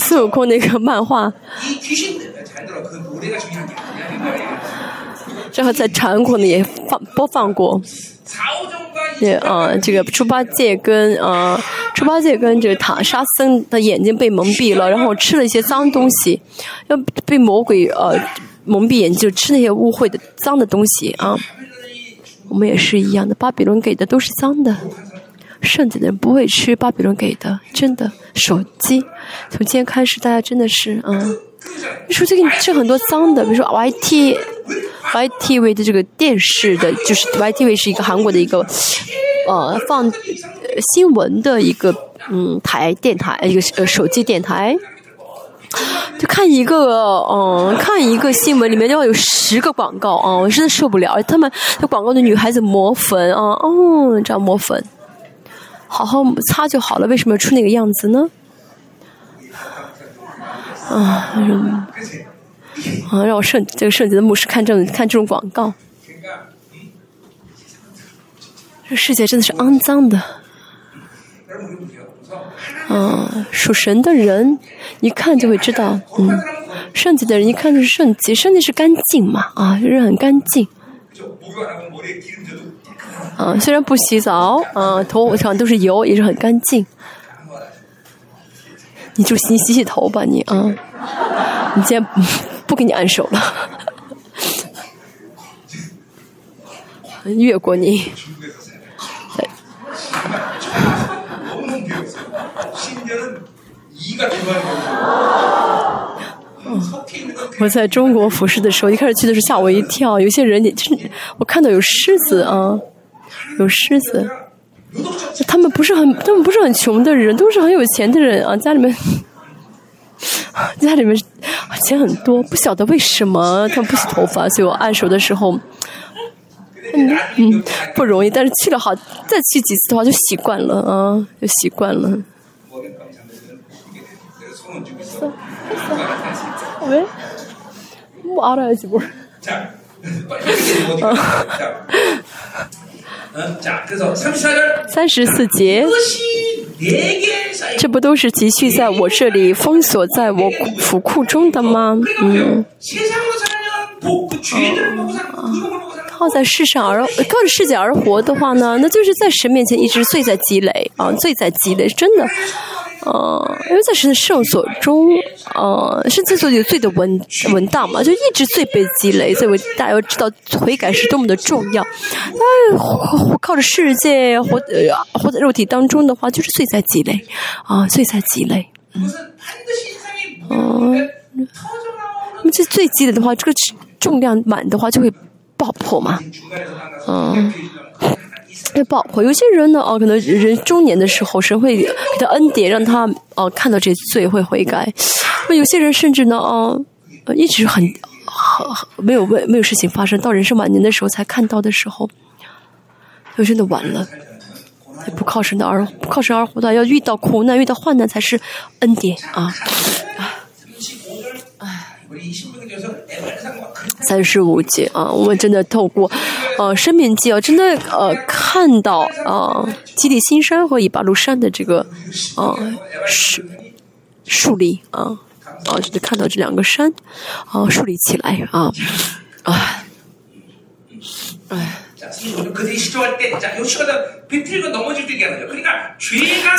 孙悟空那个漫画，这后在韩国呢也放播放过。也啊，这个猪八戒跟啊，猪八戒跟这个唐沙僧的眼睛被蒙蔽了，然后吃了一些脏东西，要被魔鬼呃蒙蔽眼睛，就吃那些污秽的脏的东西啊。我们也是一样的，巴比伦给的都是脏的，圣洁的人不会吃巴比伦给的，真的。手机从今天开始，大家真的是嗯，手机给你吃很多脏的，比如说 YT。YTV 的这个电视的，就是 YTV 是一个韩国的一个，呃，放新闻的一个嗯台电台，一个呃手机电台，就看一个嗯看一个新闻里面要有十个广告啊，我真的受不了，他们那广告的女孩子抹粉啊，哦，这样抹粉，好好擦就好了，为什么要出那个样子呢？啊，啊，让我圣这个圣洁的牧师看这种看这种广告，这世界真的是肮脏的。啊，属神的人一看就会知道，嗯，圣洁的人一看就是圣洁，圣洁是干净嘛，啊，就是很干净。啊，虽然不洗澡，啊，头上都是油，也是很干净。你就洗洗洗头吧你啊。你今天 不给你按手了。越过你。我在中国服饰的时候一开始去的时候吓我一跳有些人你就是我看到有狮子啊有狮子。他们不是很，他们不是很穷的人，都是很有钱的人啊，家里面。家里面钱很多，不晓得为什么他们不洗头发，所以我按手的时候，嗯嗯不容易。但是去了好，再去几次的话就习惯了啊，就习惯了。 먹잇감 잡으면 이게 내가 손을 쥐고 있어. 왜? 뭐 알아야지 뭘. 자, 三十四节，这不都是积蓄在我这里，封锁在我府库中的吗？嗯。靠、在世上而靠着世界而活的话呢，那就是在神面前一直罪在积累啊，罪在积累，真的。呃因为在神圣所中呃圣经所有罪的文文档嘛就一直最被积累所以我大家要知道悔改是多么的重要。那活活靠着世界活呃活在肉体当中的话就是罪在积累啊罪在积累。嗯。哦那这最积累的话这个重量满的话就会爆破嘛。嗯。要爆破有些人呢，哦，可能人中年的时候，神会给他恩典，让他哦看到这罪会悔改。那有些人甚至呢，哦，一直很很没有问没有事情发生，到人生晚年的时候才看到的时候，就真的完了。不靠神的而不靠神而活的，要遇到苦难、遇到患难才是恩典啊！啊三十五节啊，我们真的透过呃生命记啊，真的呃看到啊基底新山和以巴路山的这个啊树树立啊啊，就是看到这两个山啊树立起来啊啊。 자, 35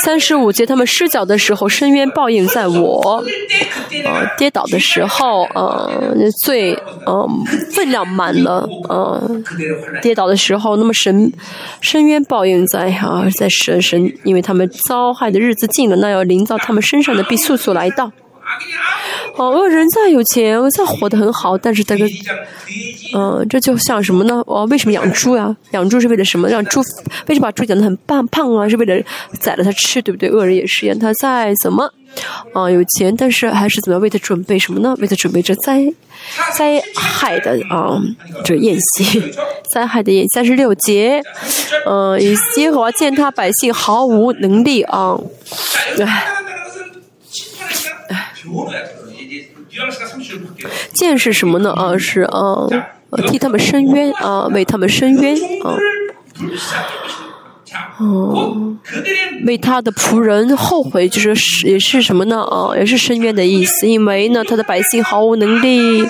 三十五节他们失脚的时候深渊报应在我。呃跌倒的时候呃那最呃分量满了呃跌倒的时候那么神深渊报应在啊在神神因为他们遭害的日子近了那要临到他们身上的必速速来到。哦恶人再有钱我再活得很好但是他跟嗯这就像什么呢？哦为什么养猪啊养猪是为了什么？让猪为什么把猪养得很胖胖啊？是为了宰了它吃对不对？恶人也是一样他再怎么？啊有钱但是还是怎么？为他准备什么呢？为他准备着灾灾害的啊这宴席灾害的宴三十六节呃以耶和践踏百姓毫无能力啊唉唉剑是什么呢？啊是啊替他们伸冤啊为他们伸冤啊。哦。为他的仆人后悔就是也是什么呢？啊也是伸冤的意思。因为呢他的百姓毫无能力。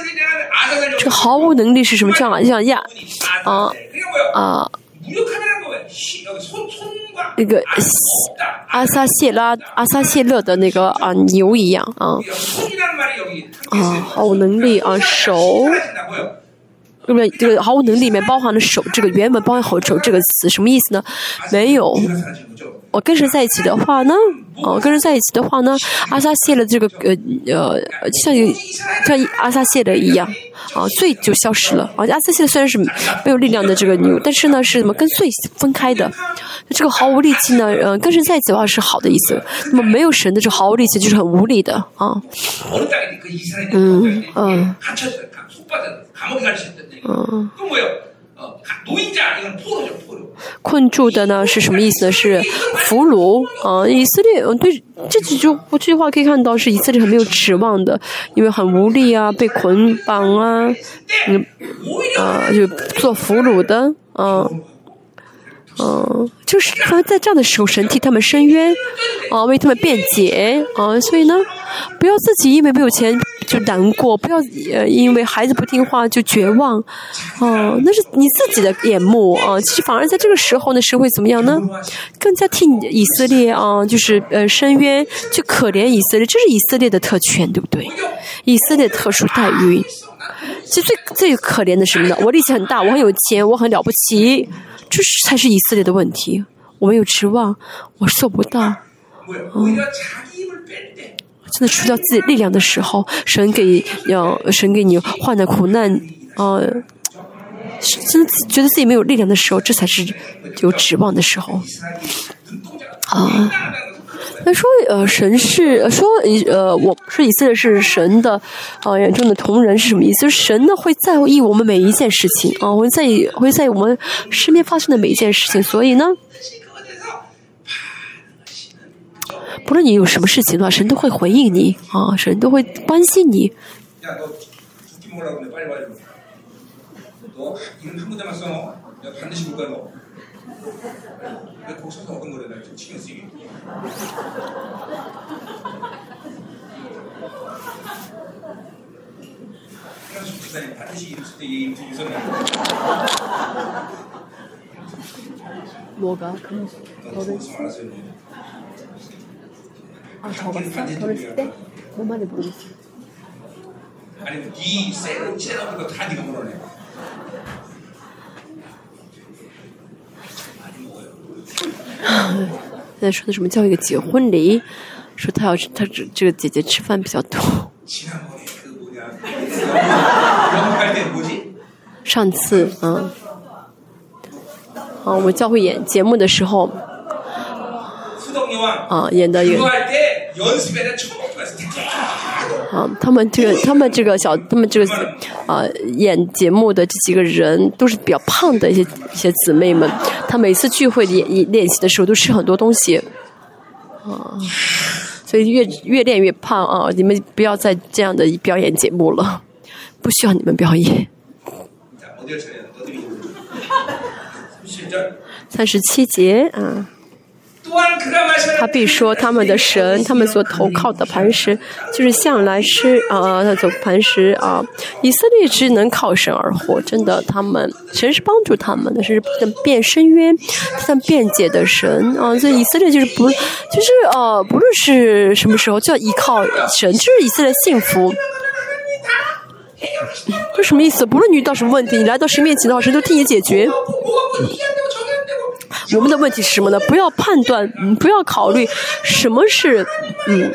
这毫无能力是什么？这样啊这样呀啊。啊那个阿萨谢拉阿萨谢勒的那个啊牛一样啊啊毫无能力啊手对不对这个毫无能力里面包含了手这个原本包含好手这个词什么意思呢？没有。我跟谁在一起的话呢？哦跟谁在一起的话呢？阿撒谢了这个呃呃像像阿撒谢的一样啊罪就消失了。而阿撒谢虽然是没有力量的这个牛但是呢是么跟罪分开的。这个毫无力气呢呃跟谁在一起的话是好的意思。那么没有神的这毫无力气就是很无力的啊嗯嗯。嗯。困住的呢是什么意思呢？是俘虏啊！以色列对这几句这句话可以看到，是以色列很没有指望的，因为很无力啊，被捆绑啊，嗯啊，就做俘虏的啊。嗯、就是他在这样的时候，神替他们伸冤，啊，为他们辩解，啊，所以呢，不要自己因为没有钱就难过，不要呃因为孩子不听话就绝望，哦、那是你自己的眼目啊、其实反而在这个时候呢，神会怎么样呢？更加替以色列啊、就是呃伸冤，去可怜以色列，这是以色列的特权，对不对？以色列特殊待遇。其实最最可怜的是什么呢？我力气很大，我很有钱，我很了不起，这是才是以色列的问题。我没有指望，我做不到。嗯，真的除掉自己力量的时候，神给要神给你患的苦难，啊，真的觉得自己没有力量的时候，这才是有指望的时候。啊、他说呃神是，说呃我说以色列是神的呃眼中的同人是什么意思？神呢会在意我们每一件事情，啊，会在意会在意我们身边发生的每一件事情，所以呢不论你有什么事情的话，神都会回应你，啊，神都会关心你。 현수 집사님 반드시 이유선님 뭐가? 그런 너를 아 저거 저를 쓸 때? 뭔 말인지 모르겠어. 아니 네 셀, 셀하는 거다 네가 물어내. 在说的什么叫一个结婚礼？说他要是他这这个姐姐吃饭比较多。上次嗯，哦，我教会演节目的时候，啊演的有，啊他们这个他们这个小他们这个。啊，演节目的这几个人都是比较胖的一些一些姊妹们，她每次聚会练练习的时候都吃很多东西，啊，所以越越练越胖啊！你们不要再这样的表演节目了，不需要你们表演。三十七节啊。他必说他们的神，他们所投靠的磐石，就是向来是啊，那种磐石啊。以色列只能靠神而活，真的，他们神是帮助他们的，是能变深渊、像辩解的神啊。所以以色列就是不，就是呃，不论是什么时候，就要依靠神，这是以色列幸福。这什么意思？不论你遇到什么问题，你来到神面前的话，神都替你解决。我们的问题是什么呢？不要判断不要考虑什么是嗯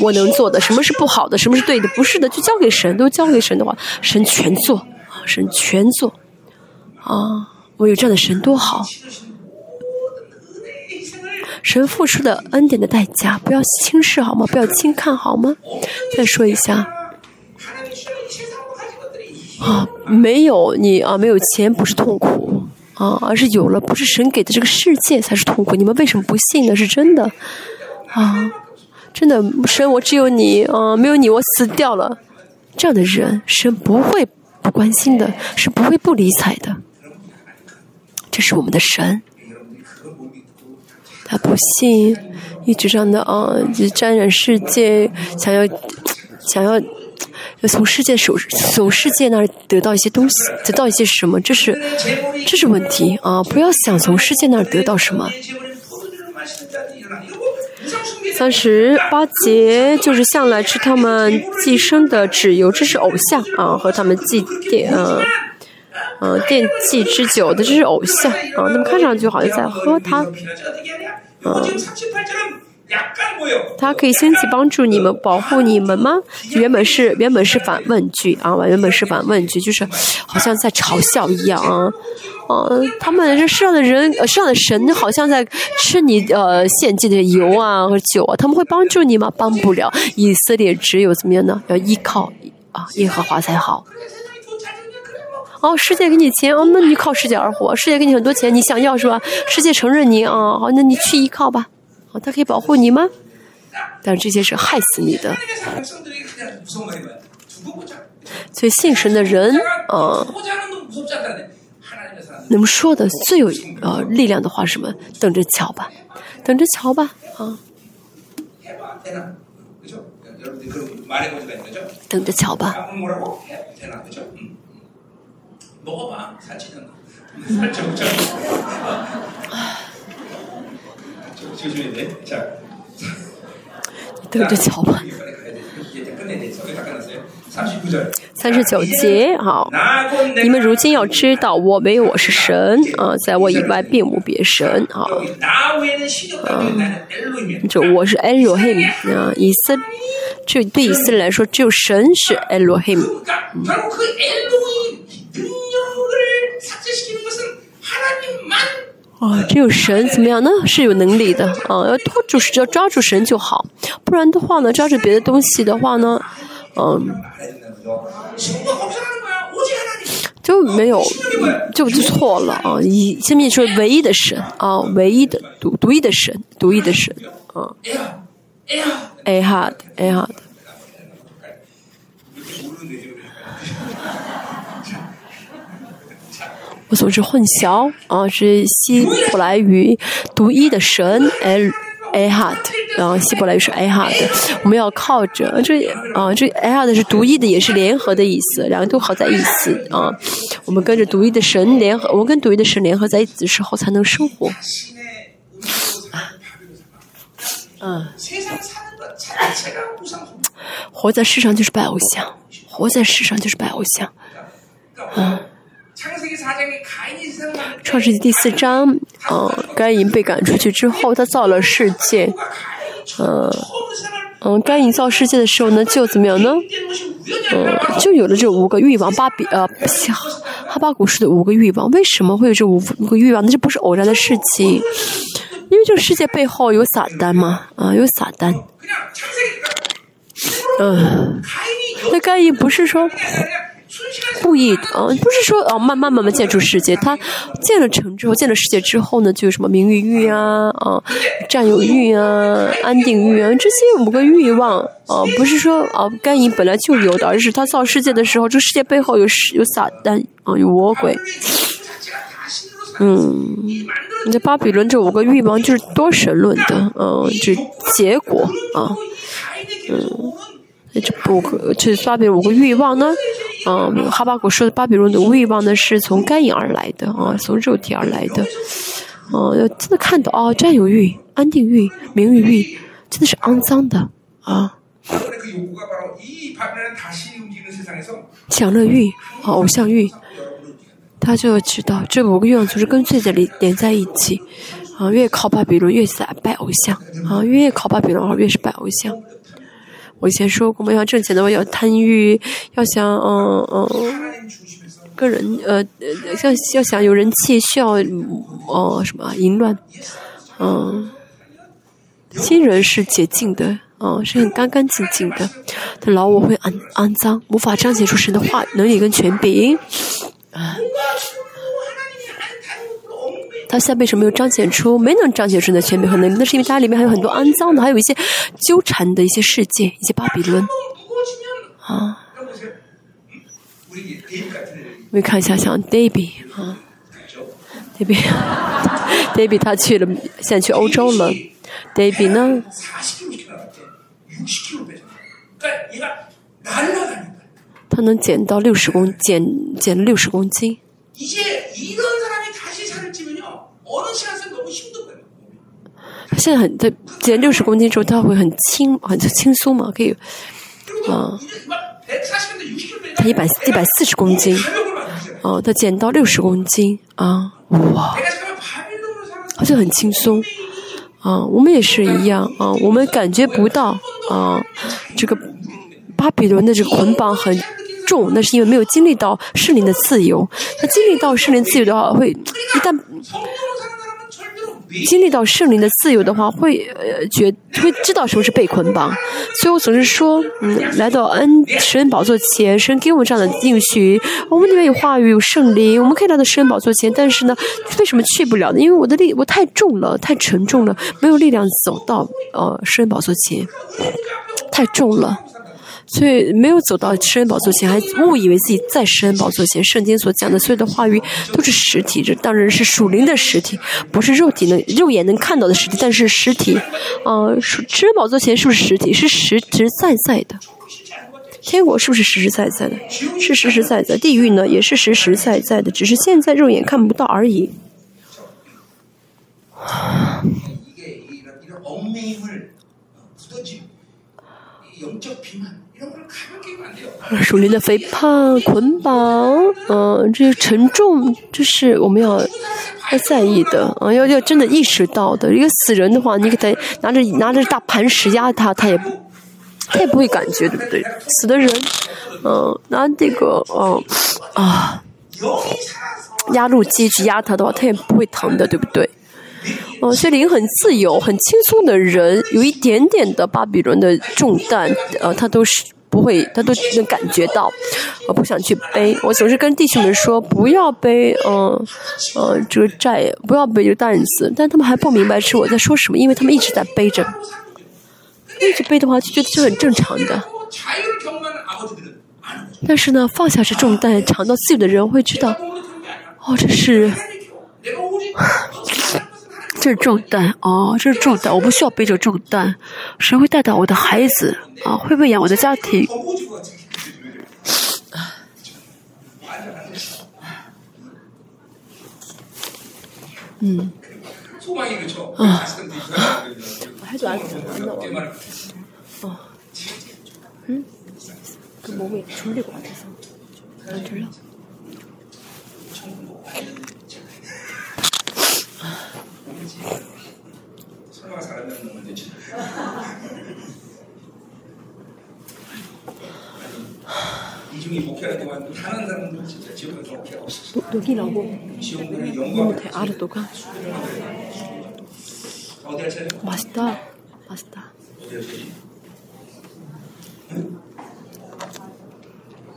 我能做的什么是不好的什么是对的不是的就交给神。都交给神的话神全做神全做。啊我有这样的神多好。神付出的恩典的代价不要轻视好吗？不要轻看好吗？再说一下。啊没有你啊没有钱不是痛苦。啊而是有了不是神给的这个世界才是痛苦你们为什么不信呢？是真的。啊真的神我只有你啊没有你我死掉了。这样的人神不会不关心的是不会不理睬的。这是我们的神。他不信一直这样的啊就沾染世界想要想要从世界手从世界那儿得到一些东西，得到一些什么？这是这是问题啊！不要想从世界那儿得到什么。三十八节就是向来吃他们寄生的脂油，这是偶像啊！和他们祭奠嗯嗯奠祭之酒的，这是偶像啊！他们看上去好像在喝汤，嗯。他可以先去帮助你们保护你们吗？原本是原本是反问句啊原本是反问句就是好像在嘲笑一样啊嗯他们这世上的人呃上的神好像在吃你呃献祭的油啊和酒啊他们会帮助你吗帮不了以色列只有怎么样呢？要依靠啊耶和华才好。哦世界给你钱哦那你就靠世界而活世界给你很多钱你想要是吧？世界承认你啊好那你去依靠吧。他可以保护你吗？但这些是害死你的。所以信神的人，啊，你们说的最有呃力量的话是什么？等着瞧吧，等着瞧吧，啊。等着瞧吧。就是呢，자이들도잡아三十九节，好，你们如今要知道，我没有我是神啊，在我以外并无别神啊，嗯、就我是 Elohim 啊，以色，就对以色列来说，只有神是 Elohim，啊，只有神怎么样呢？是有能力的啊，要托住，只要抓住神就好，不然的话呢，抓住别的东西的话呢，嗯，就没有，就就错了啊！以下面说唯一的神啊，唯一的独独一的神，独一的神啊，A hard，A hard。组织混淆啊，是希伯 来语独一的神 L。a h a d 然后希伯来语是 a h a d 我们要靠着这啊，这 a h a d 是独一的，也是联合的意思，两个都合在一起啊。我们跟着独一的神联合，我们跟独一的神联合在一起的时候，才能生活。嗯、啊啊，活在世上就是拜偶像，活在世上就是拜偶像，嗯、啊。创世纪第四章，嗯，该隐被赶出去之后，他造了世界，呃，嗯，该隐造世界的时候呢，就怎么样呢？嗯，就有了这五个欲望，巴比呃，哈巴古式的五个欲望。为什么会有这五个欲望？那这不是偶然的事情，因为这个世界背后有撒旦嘛，啊，有撒旦，嗯，那该隐不是说。故意啊，不是说啊，慢慢慢慢建筑世界，他建了城之后，建了世界之后呢，就有什么名誉欲啊，啊，占有欲啊，安定欲啊，这些五个欲望啊，不是说啊，甘隐本来就有的，而是他造世界的时候，这世界背后有十有撒旦啊，有魔鬼。嗯，你在巴比伦这五个欲望就是多神论的，嗯，这结果啊，嗯。那就五个，这巴比五个欲望呢？嗯，哈巴狗说的巴比伦的欲望呢，是从干瘾而来的啊，从肉体而来的。哦，要真的看到啊，占有欲、安定欲、名誉欲，真的是肮脏的啊。享乐欲、偶像欲，他就知道这五个欲望总是跟自己连连在一起。啊，越靠巴比伦越在拜偶像啊，越靠巴比伦啊越是拜偶像。我以前说过，我们要挣钱的话要贪欲，要想嗯嗯，个人呃呃，要要想有人气需要哦什么淫乱，嗯，新人是洁净的，呃，是很干干净净的，但老我会肮肮脏，无法彰显出神的话能力跟权柄。他下辈子没有彰显出，没能彰显出的全柄和能力，那是因为他里面还有很多肮脏的，还有一些纠缠的一些世界，一些巴比伦。啊，我们看一下，像 Debbie 啊，Debbie，Debbie 他去了，现在去欧洲了。Debbie 呢？他能减到六十公，减减六十公斤。现在很他减六十公斤之后他会很轻很轻松嘛，可以，啊，他一百一百四十公斤，哦，他减到六十公斤啊，哇，好像很轻松，啊，我们也是一样啊，我们感觉不到啊，这个巴比伦的这个捆绑很重，那是因为没有经历到圣灵的自由，他经历到圣灵自由的话会一旦。经历到圣灵的自由的话，会呃觉会知道什么是被捆绑。所以我总是说，嗯，来到恩神宝座前，神给我们这样的应许，我们里面有话语，有圣灵，我们可以来到神宝座前。但是呢，为什么去不了呢？因为我的力我太重了，太沉重了，没有力量走到呃神宝座前，太重了。所以没有走到施恩宝座前，还误以为自己在施恩宝座前。圣经所讲的所有的话语都是实体，这当然是属灵的实体，不是肉体能肉眼能看到的实体，但是实体，呃，施恩宝座前是不是实体？是实实在在的。天国是不是实实在在的？是实实在在。地狱呢，也是实实在在的，只是现在肉眼看不到而已。属灵的肥胖捆绑，嗯，这些沉重，这是我们要要在意的，啊，要要真的意识到的。一个死人的话，你给他拿着拿着大盘石压他，他也他也不会感觉，对不对？死的人，嗯，拿这个，嗯啊，压路机去压他的话，他也不会疼的，对不对？哦，所以灵很自由、很轻松的人，有一点点的巴比伦的重担，呃，他都是。不会他都能感觉到我不想去背。我总是跟弟兄们说不要背嗯嗯这个债不要背这个担子。但他们还不明白是我在说什么因为他们一直在背着。一直背的话就觉得是很正常的。但是呢放下这重担尝到自己的人会知道哦这是这是重担哦，这是重担，我不需要背着重担，神会带导我的孩子啊，会喂养我的家庭。 더 오직 것 같은 기분이 완전 안 됐어. 음. 소망이 그렇죠. 말씀도 해도 안 돼. 안 나와. 말 그 몸이 졸릴 것 같아서. 안 졸려? 설마 사람이 없는 문제지. 이중이 목회할 동안 하는 사람들 진짜 지옥에서 목회가 없었어. 녹이라고 지옥들은 영광을 알아도가 어디 할 차례? 맛있다. 맛있다. 어디 할 차례?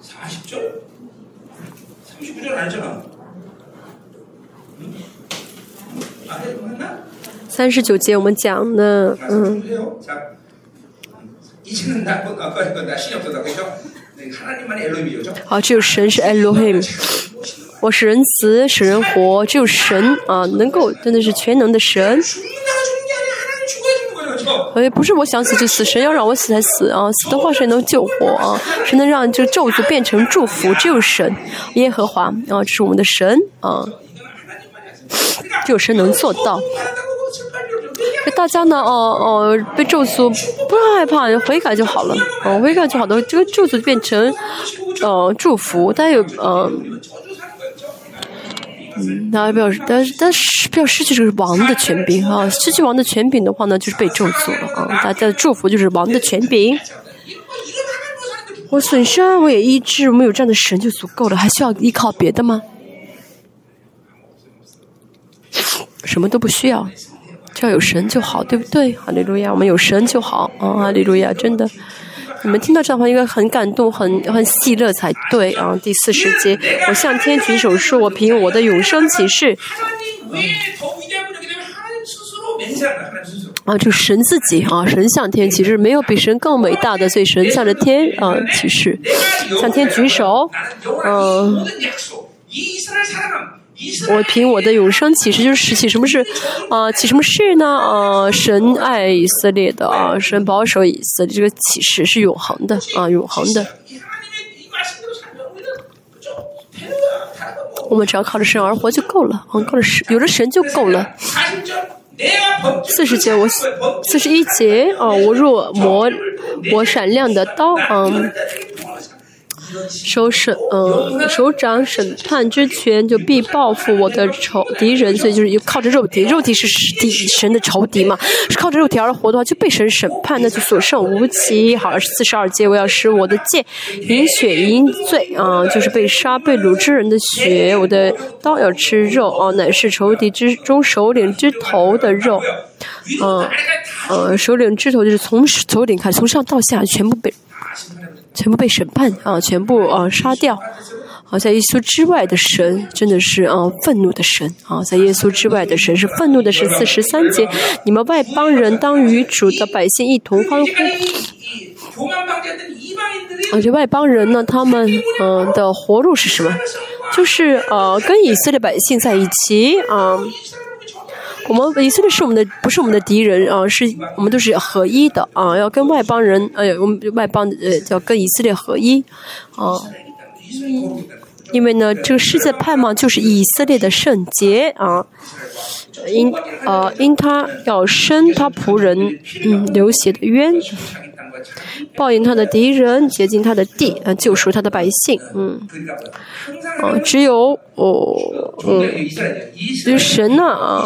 40절? 39절 아니잖아. 응? 三十九节我们讲的，嗯。好，只有神是 Elohim，我使人慈，使人活，只有神啊，能够真的是全能的神。哎不是我想死就死，神要让我死才死啊！死的话谁能救活啊？谁能让这咒诅变成祝福？只有神，耶和华啊，这是我们的神啊。有谁能做到？大家呢？哦哦，被咒诅，不要害怕，悔改就好了。哦，悔改就好了，这个咒诅变成，呃，祝福。大家有，呃，嗯，大家不要，但是但是不要失去这个王的权柄啊！失去王的权柄的话呢，就是被咒诅了啊！大家的祝福就是王的权柄。我损伤，我也医治，我们有这样的神就足够了，还需要依靠别的吗？什么都不需要只要有神就好对不对？哈利路亚我们有神就好。啊哈利路亚真的。你们听到这话应该很感动很很喜乐才对啊第四十节。我向天举手说我凭我的永生启示啊就神自己啊神向天其实没有比神更伟大的所以神向着天啊其实向天举手嗯我凭我的永生启示就是启起，什么是啊？起什么事呢？啊，神爱以色列的啊，神保守以色列，这个启示是永恒的啊，永恒的。我们只要靠着神而活就够了，够了神，有了神就够了。四十节我四十一节啊，我若磨我闪亮的刀啊。手审，嗯，手掌审判之权就必报复我的仇敌人，所以就是靠着肉体，肉体是敌神的仇敌嘛，是靠着肉体而活的话，就被神审判，那就所剩无几。好，四十二节，我要使我的剑饮血饮醉啊，就是被杀被掳之人的血，我的刀要吃肉啊，乃是仇敌之中首领之头的肉。嗯，呃，首领之头就是从首领开始，从上到下全部被全部被审判啊！全部啊杀掉！啊，在耶稣之外的神，真的是啊愤怒的神啊！在耶稣之外的神是愤怒的神。四十三节，你们外邦人当与主的百姓一同欢呼。而且外邦人呢，他们嗯的活路是什么？就是呃跟以色列百姓在一起啊。我们以色列是我们的，不是我们的敌人啊，是我们都是合一的啊，要跟外邦人，哎，我们外邦呃，要跟以色列合一啊。因为呢，这个世界盼望就是以色列的圣洁啊，因啊因他要生他仆人嗯流血的冤，报应他的敌人，洁净他的地，啊救赎他的百姓，嗯，啊只有哦嗯，就是神呢啊。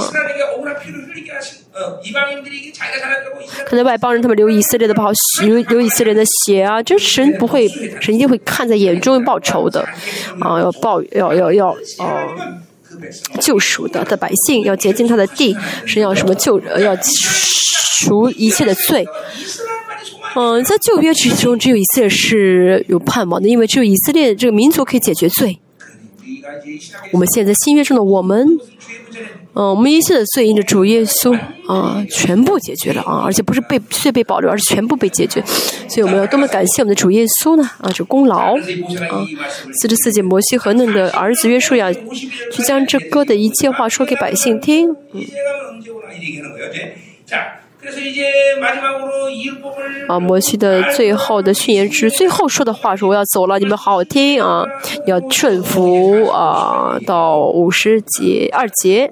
可能外邦人他们流以色列的宝血，流流以色列的血啊，这神不会，神一定会看在眼中报仇的，啊，要报，要要要啊，救赎的的百姓，要洁净他的地，神要什么救，要赎一切的罪。嗯，在旧约之中，只有以色列是有盼望的，因为只有以色列这个民族可以解决罪。我们现在新约中的我们。嗯，我们一切的罪因着主耶稣啊，全部解决了啊，而且不是被罪被保留，而是全部被解决。所以我们要多么感谢我们的主耶稣呢？啊，这功劳啊！四十四节摩西和嫩的儿子约书亚去将这歌的一切话说给百姓听。嗯。啊，摩西的最后的训言之最后说的话说：“我要走了，你们好好听啊，要顺服啊。”到五十节二节。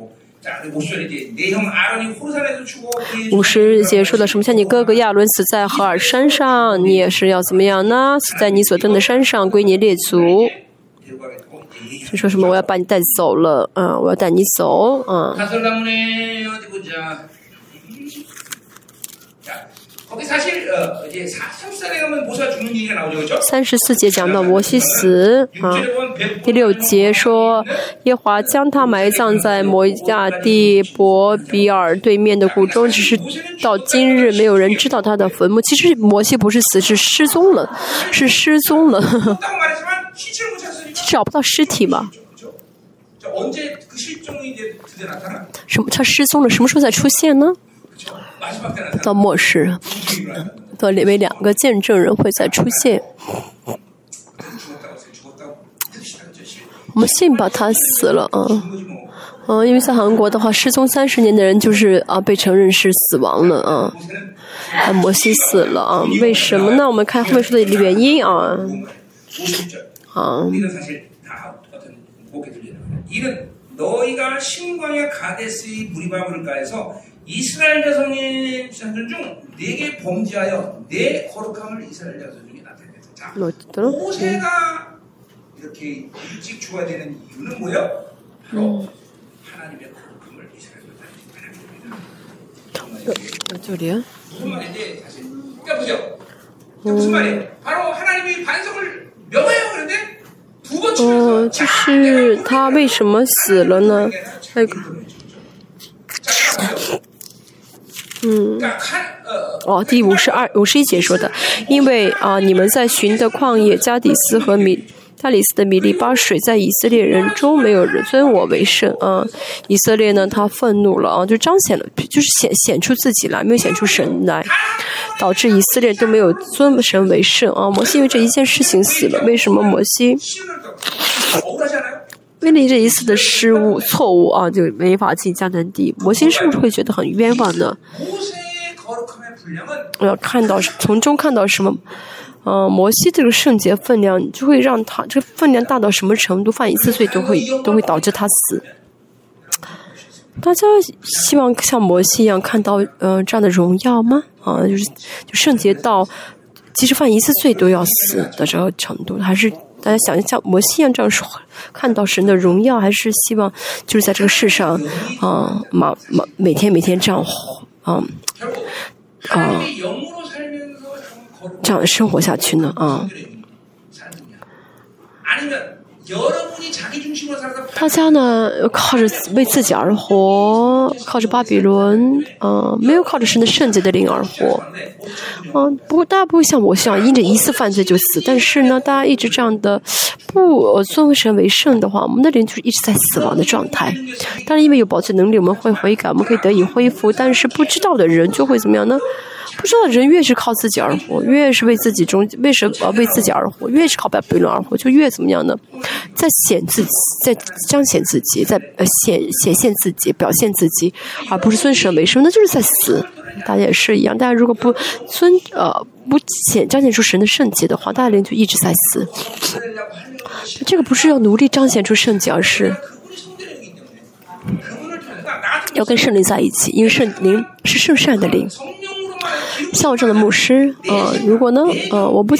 五十节说的什么？像你哥哥亚伦死在赫尔山上，你也是要怎么样呢？死在你所登的山上，归你列祖。就说什么？我要把你带走了，嗯，我要带你走，嗯。三十四节讲到摩西死啊，第六节说耶华将他埋葬在摩亚地伯比尔对面的谷中，只是到今日没有人知道他的坟墓。其实摩西不是死，是失踪了，是失踪了，找不到尸体嘛？什么？他失踪了？什么时候再出现呢？到末世，到里面两个见证人会再出现。我们信吧，他死了啊，啊，因为在韩国的话，失踪三十年的人就是啊，被承认是死亡了啊。啊，摩西死了啊，为什么呢？我们看后面说的原因啊。啊。 이스라엘자손의자손중네개범죄하여내거룩함을이스라엘자손중에나타냈다 자, 모세가이렇게일찍죽어야되는이유는뭐예요바로하나님의거룩함을이스라엘자손중에나타냈습니다무슨말이야무슨말인지사실그러니까보세요무슨말이에요바로하나님이반석을명해요그런데두번치면서就是他为什么死了呢？那个。 嗯，哦，第五十二、五十一节说的，因为啊，你们在寻的旷野加底斯和米大里斯的米利巴水，在以色列人中没有人尊我为圣啊。以色列呢，他愤怒了啊，就彰显了，就是显显出自己来，没有显出神来，导致以色列都没有尊神为圣啊。摩西因为这一件事情死了，为什么摩西？为了这一次的失误、错误啊，就没法进迦南地。摩西是不是会觉得很冤枉呢？我要看到从中看到什么？嗯，摩西这个圣洁分量就会让他这个分量大到什么程度？犯一次罪都会都会导致他死。大家希望像摩西一样看到嗯这样的荣耀吗？啊，就是就圣洁到即使犯一次罪都要死的这个程度，还是？大家想一下，摩西一样这样说，看到神的荣耀，还是希望就是在这个世上，啊，马马每天每天这样，啊，啊，这样生活下去呢？啊，大家呢靠着为自己而活，靠着巴比伦，嗯，没有靠着神的圣洁的灵而活，嗯，不过大家不会像我这样因着一次犯罪就死，但是呢，大家一直这样的不尊神为圣的话，我们的灵就是一直在死亡的状态。当然，因为有保存能力，我们会悔改，我们可以得以恢复。但是不知道的人就会怎么样呢？不知道人越是靠自己而活，越是为自己中为什么为自己而活，越是靠巴比伦而活，就越怎么样呢？在显自己，在彰显自己，在呃显显现自己，表现自己，而不是尊神为圣，那就是在死。大家也是一样，大家如果不尊呃不显彰显出神的圣洁的话，大家灵就一直在死。这个不是要努力彰显出圣洁，而是要跟圣灵在一起，因为圣灵是圣善的灵。像我这样的牧师，呃，如果呢，呃，我不，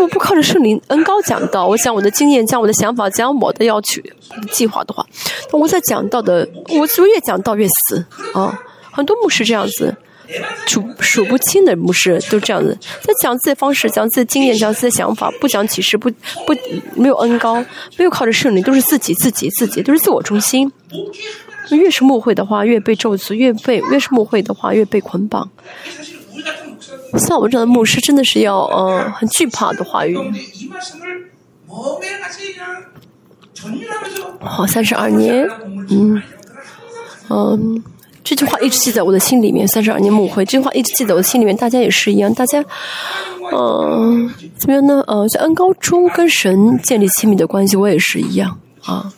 我不靠着圣灵恩高讲道，我讲我的经验，讲我的想法，讲我的要求、计划的话，我在讲道的，我就越讲道越死啊！很多牧师这样子，数数不清的牧师都这样子，在讲自己的方式，讲自己的经验，讲自己的想法，不讲启示，不不没有恩高，没有靠着圣灵，都是自己自己自己，都是自我中心。越是牧会的话，越被咒诅；越被越是牧会的话，越被捆绑。像我这样的牧师，真的是要呃很惧怕的话语。好，三十二年，嗯嗯，这句话一直记在我的心里面。三十二年牧会，这句话一直记在我的心里面。大家也是一样，大家嗯怎么样呢？呃，在恩高中跟神建立亲密的关系，我也是一样啊。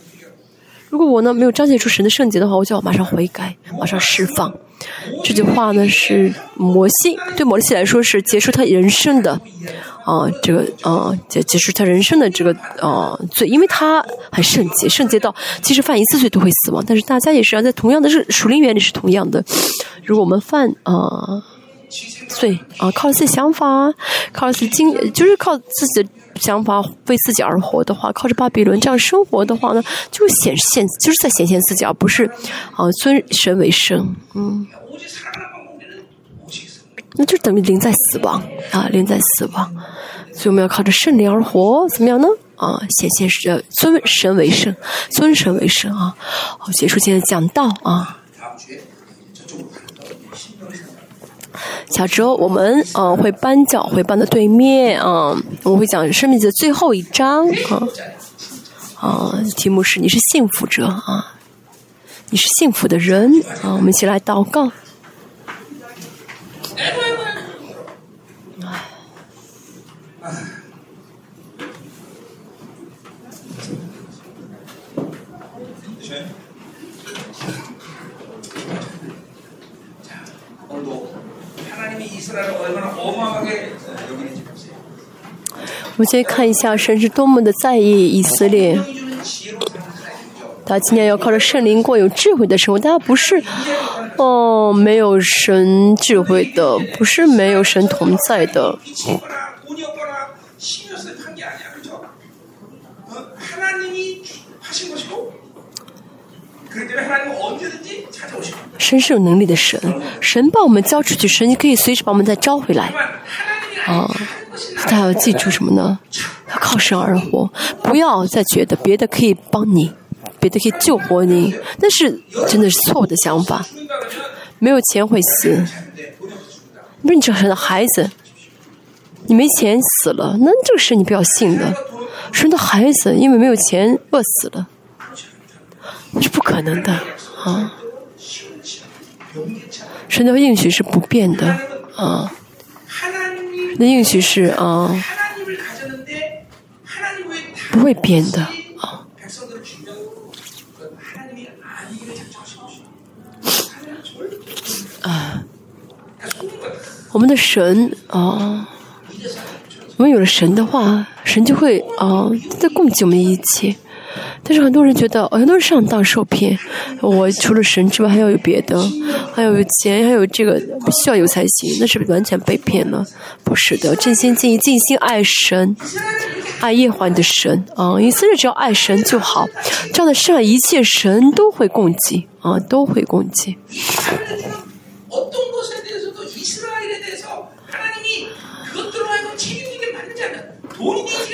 如果我呢没有彰显出神的圣洁的话，我就要马上悔改，马上释放。这句话呢是摩西对摩西来说是结束他人生的啊，这个啊结结束他人生的这个啊罪，因为他很圣洁，圣洁到其实犯一次罪都会死亡。但是大家也是要在同样的是属灵原理是同样的，如果我们犯啊罪啊靠自己想法，靠自己经，就是靠自己的想法为自己而活的话，靠着巴比伦这样生活的话呢，就显现就是在显现自己，而不是啊尊神为圣，嗯。那就等于灵在死亡啊，灵在死亡，所以我们要靠着圣灵而活，怎么样呢？啊，显现是尊神为圣，尊神为圣啊！好，结束今天的讲道啊。小周我们嗯会搬教会搬到对面啊，我们会讲生命的最后一章啊啊，题目是你是幸福者啊，你是幸福的人啊，我们一起来祷告。我们先看一下神是多么的在意以色列。他今天要靠着圣灵过有智慧的生活，大家不是哦，没有神智慧的，不是没有神同在的。神是有能力的神，神把我们交出去，神可以随时把我们再招回来。啊，大家要记住什么呢？要靠神而活，不要再觉得别的可以帮你，别的可以救活你，那是真的是错误的想法。没有钱会死，不是你这神的孩子，你没钱死了，那这个事你不要信的。神的孩子因为没有钱饿死了。是不可能的啊！神的应许是不变的啊，那应许是啊，不会变的啊。啊，我们的神啊，我们有了神的话，神就会啊，在供给我们一切。但是很多人觉得，很多人上当受骗。我除了神之外，还要有别的，还有钱，还有这个需要有才行，那是不是完全被骗了？不是的，真心尽意、尽心爱神，爱耶和华的神啊！以色列只要爱神就好，这样的上一切神都会供给啊，都会供给。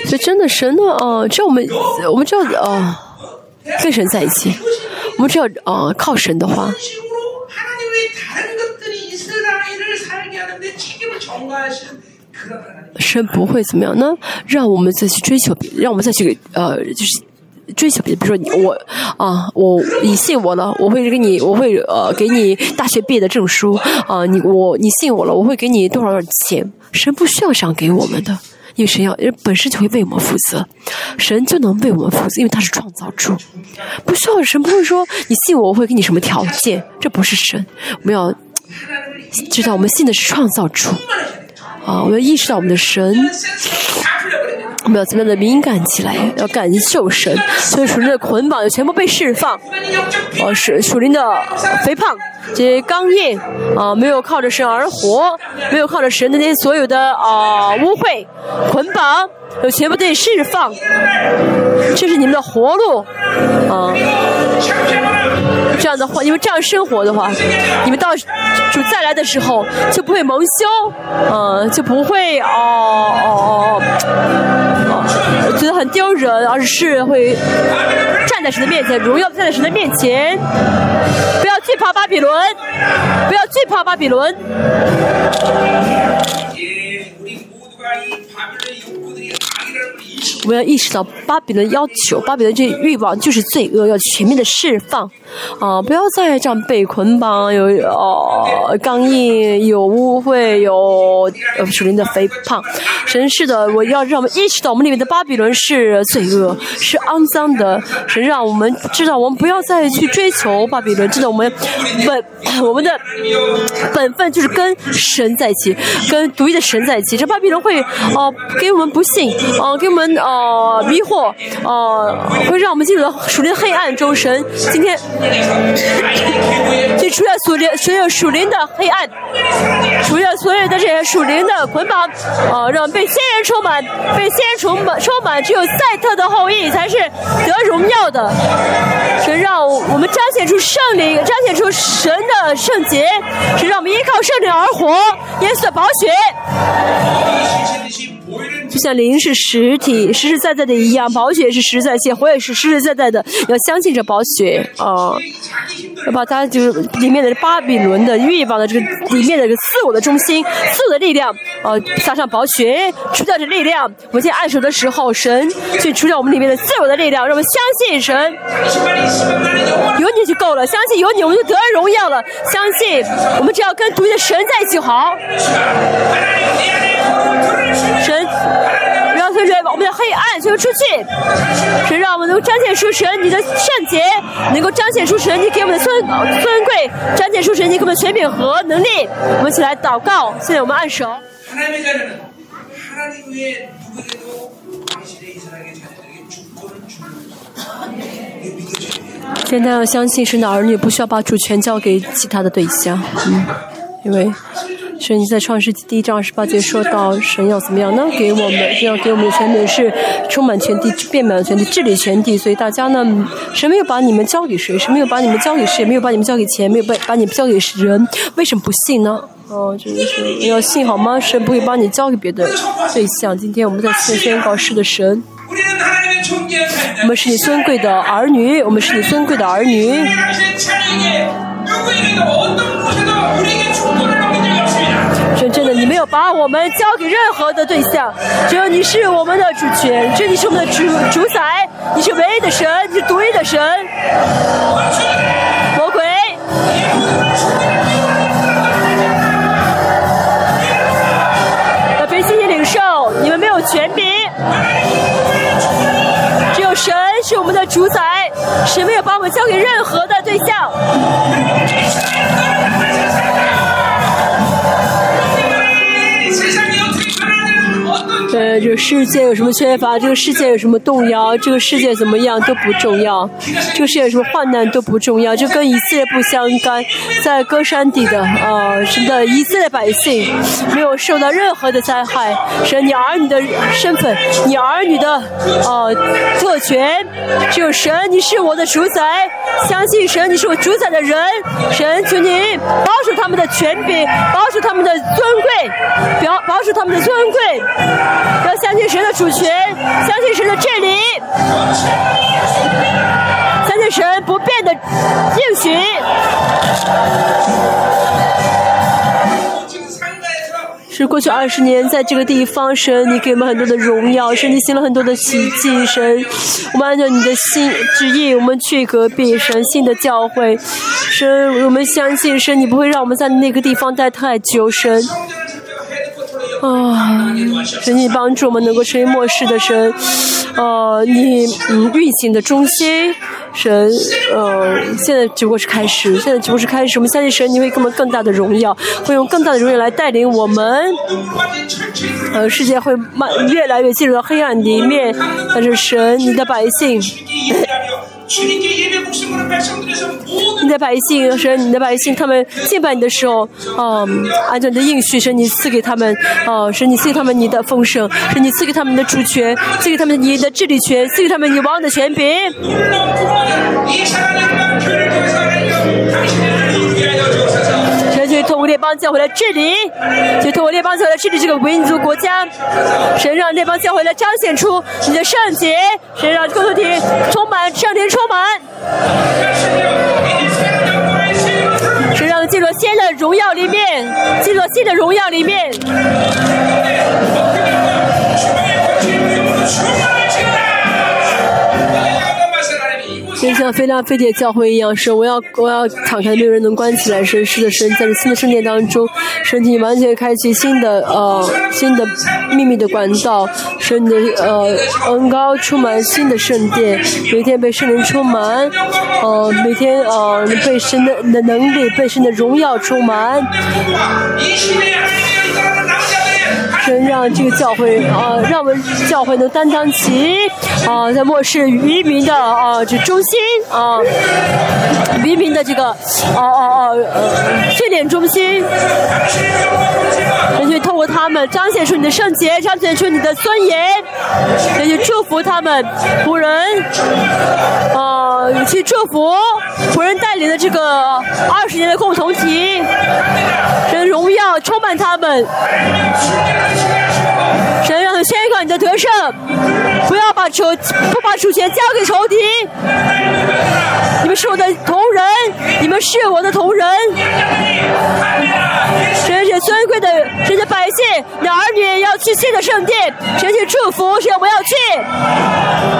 这真的神的哦，只要我们，我们只要哦跟神在一起，我们只要哦靠神的话，神不会怎么样呢？让我们再去追求别，让我们再去呃，就是追求别。比如说你我啊，我你信我了，我会给你，我会呃给你大学毕业的证书啊，你我你信我了，我会给你多少钱？神不需要赏给我们的。因为神要本身就会为我们负责，神就能为我们负责，因为他是创造主，不需要神不会说你信我，我会给你什么条件，这不是神。我们要知道，我们信的是创造主啊，我们要意识到我们的神。我们要怎么样的敏感起来？要感受神，所以属灵的捆绑全部被释放。哦、啊，属属灵的肥胖、这些刚硬啊，没有靠着神而活，没有靠着神的那些所有的啊污秽捆绑，有全部被释放。这是你们的活路啊。这样的话，你们这样生活的话，你们到主再来的时候就不会蒙羞，呃，就不会哦哦哦哦，觉得很丢人，而是会站在神的面前，荣耀站在神的面前。不要惧怕巴比伦，不要惧怕巴比伦。我们要意识到巴比伦要求，巴比伦这欲望就是罪恶，要全面的释放啊、不要再这样被捆绑，有呃刚硬，有污秽，有呃属灵的肥胖。神是的，我要让我们意识到我们里面的巴比伦是罪恶，是肮脏的。神让我们知道，我们不要再去追求巴比伦，知道我们本 我们的本分就是跟神在一起，跟独一的神在一起。这巴比伦会哦、给我们不幸，哦、给我们哦、迷惑，哦、会让我们进入到属灵黑暗中。神今天就除了属灵所有属灵的黑暗，除了所有的这些属灵的捆绑，呃、让被仙人充满，被仙人充满充满，只有赛特的后裔才是得荣耀的。神让我们彰显出圣灵，彰显出神的圣洁，神让我们依靠圣灵而活，耶稣的宝血。就像灵是实体、实实在在的一样，宝血是实在现，火也是实实在在的，要相信这宝血啊，要把它就是里面的巴比伦的欲望的这个里面的这个自我的中心、自我的力量啊，加上宝血，除掉这力量。我们在按手的时候，神去除掉我们里面的自我的力量，让我们相信神，有你就够了，相信有你我们就得荣耀了，相信我们只要跟独一的神在一起好。神，让这把我们的黑暗全部出去。神，让我们能够彰显出神你的圣洁，能够彰显出神你给我们的尊尊贵，彰显出神你给我们的权柄和能力。我们一起来祷告，现在我们按手。现在要相信神的儿女，不需要把主权交给其他的对象，嗯，因为。神在创世纪第一章二十八节说到，神要怎么样呢？给我们要给我们的全民是充满全地，遍满全地，治理全地。所以大家呢，神没有把你们交给谁，神没有把你们交给谁，没有把你们交给钱，没有把把你们交给人，为什么不信呢？哦，真的是要信好吗？神不会把你交给别的对象。今天我们在这宣告是的神，我们是你尊贵的儿女，我们是你尊贵的儿女。有把我们交给任何的对象，只有你是我们的主权，只有你是我们的主主宰，你是唯一的神，你是独一的神。魔鬼，要凭信心领受，你们没有权柄，只有神是我们的主宰，神没有把我们交给任何的对象。呃，这个世界有什么缺乏，这个世界有什么动摇，这个世界怎么样都不重要，这个世界有什么患难都不重要，这跟以色列不相干。在歌山底的呃，神的以色列百姓没有受到任何的灾害，神你儿女的身份，你儿女的呃特权，只有神你是我的主宰，相信神你是我主宰的人，神求你保守他他们的权柄，保守他们的尊贵，保保守他们的尊贵，要相信神的主权，相信神的真理，相信神不变的应许。是过去二十年，在这个地方，神，你给我们很多的荣耀，神，你行了很多的奇迹，神，我们按照你的心旨意，我们去隔壁，神，信的教会，神，我们相信，神，你不会让我们在那个地方待太久，神，啊，神你帮助我们能够成为末世的神，呃，你嗯运行的中心，神，呃，现在只不过是开始，现在只不过是开始。我们相信神，你会给我们更大的荣耀，会用更大的荣耀来带领我们。呃，世界会慢越来越进入到黑暗里面，但是神，你的百姓。你的百姓，神，你的百姓，他们敬拜你的时候，嗯、按照你的应许，神，你赐给他们，哦、呃，神，你赐给他们你的丰盛，神，你赐给他们的主权，赐给他们你的治理权，赐给他们你王的权柄。神去通过列邦教会来治理，去通过列邦教会来治理这个民族国家。神让列邦教会来彰显出你的圣洁，神让共同体充满，上天充满。神让进入新的荣耀里面，进入新的荣耀里面。就像菲拉菲迪教会一样，神，我要我要敞开，没有人能关起来。神是的，神在这新的圣殿当中，神体完全开启新的呃新的秘密的管道，神你的呃恩高充满新的圣殿，每天被圣灵充满，呃每天呃被神的的能力、被神的荣耀充满。能让这个教会啊、让我们教会能担当起啊、在末世渔民的啊、这中心啊、渔民的这个啊啊啊呃训练中心，神去透过他们彰显出你的圣洁，彰显出你的尊严，神去祝福他们仆人啊、去祝福仆人带领的这个二十年的共同体，神荣耀充满他们。神让他宣告你的得胜，不要把主不把主权交给仇敌。你们是我的同人，你们是我的同人。神是尊贵的神的相信鸟儿女要去新的圣殿，神去祝福，神不要去，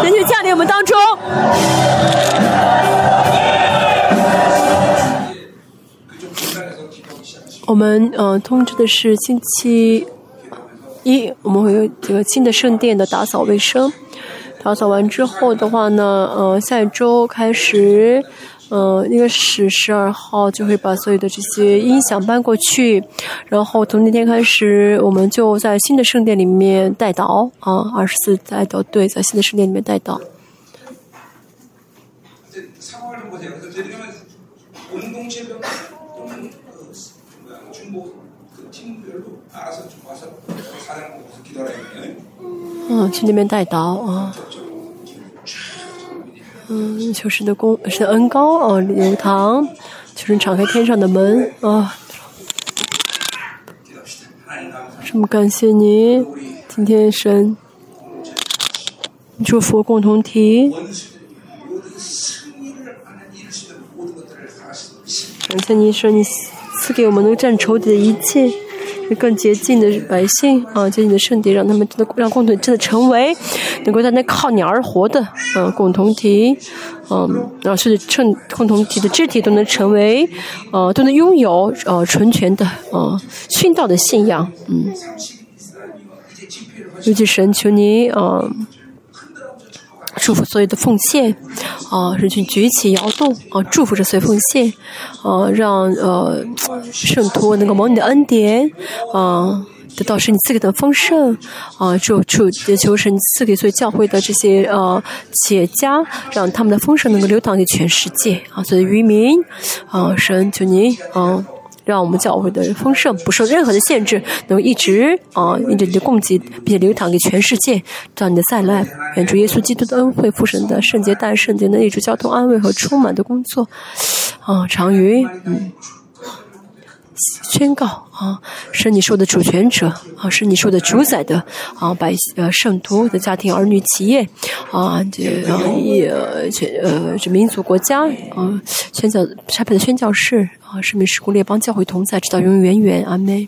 神去降临我们当中。我们呃通知的是星期一，我们会有这个新的圣殿的打扫卫生。打扫完之后的话呢，呃下一周开始。嗯，应该是十二号就会把所有的这些音响搬过去，然后从那天开始，我们就在新的圣殿里面待祷啊，二十四带祷，对，在新的圣殿里面待祷。嗯，去那边带祷啊。嗯，求神的功，神的恩高，哦，礼堂，求神敞开天上的门，啊。这么感谢您，今天神祝福共同体。感谢您，神，您赐给我们能战仇敌的一切，更洁净的百姓，啊，借你的圣地让他们，让共同真的成为。能够在那靠你而活的，嗯、呃，共同体，嗯、呃，然后甚至共同体的肢体都能成为，呃，都能拥有，呃，纯全的，呃，殉道的信仰，嗯，尤其神，求你，呃。祝福所有的奉献，啊，人群举起摇动，啊，祝福着随奉献，啊，让呃圣徒能够蒙你的恩典，啊。得到神你赐给的丰盛，啊，祝祝也求神赐给所有教会的这些呃企业家，让他们的丰盛能够流淌给全世界，啊，所有的渔民，啊，神求你，啊。让我们教会的丰盛不受任何的限制，能一直啊，一直的供给，并且流淌给全世界，到你的再来，愿主耶稣基督的恩惠、父神的圣洁、大圣洁的内主交通安慰和充满的工作，啊，常于嗯宣告。啊，是你是我的主权者啊，是你是我的主宰的啊，百呃圣徒的家庭、儿女、企业啊，这呃全呃这民族国家啊，宣教差派的宣教士啊，是民事工列邦教会同在，直到永永远远，阿门。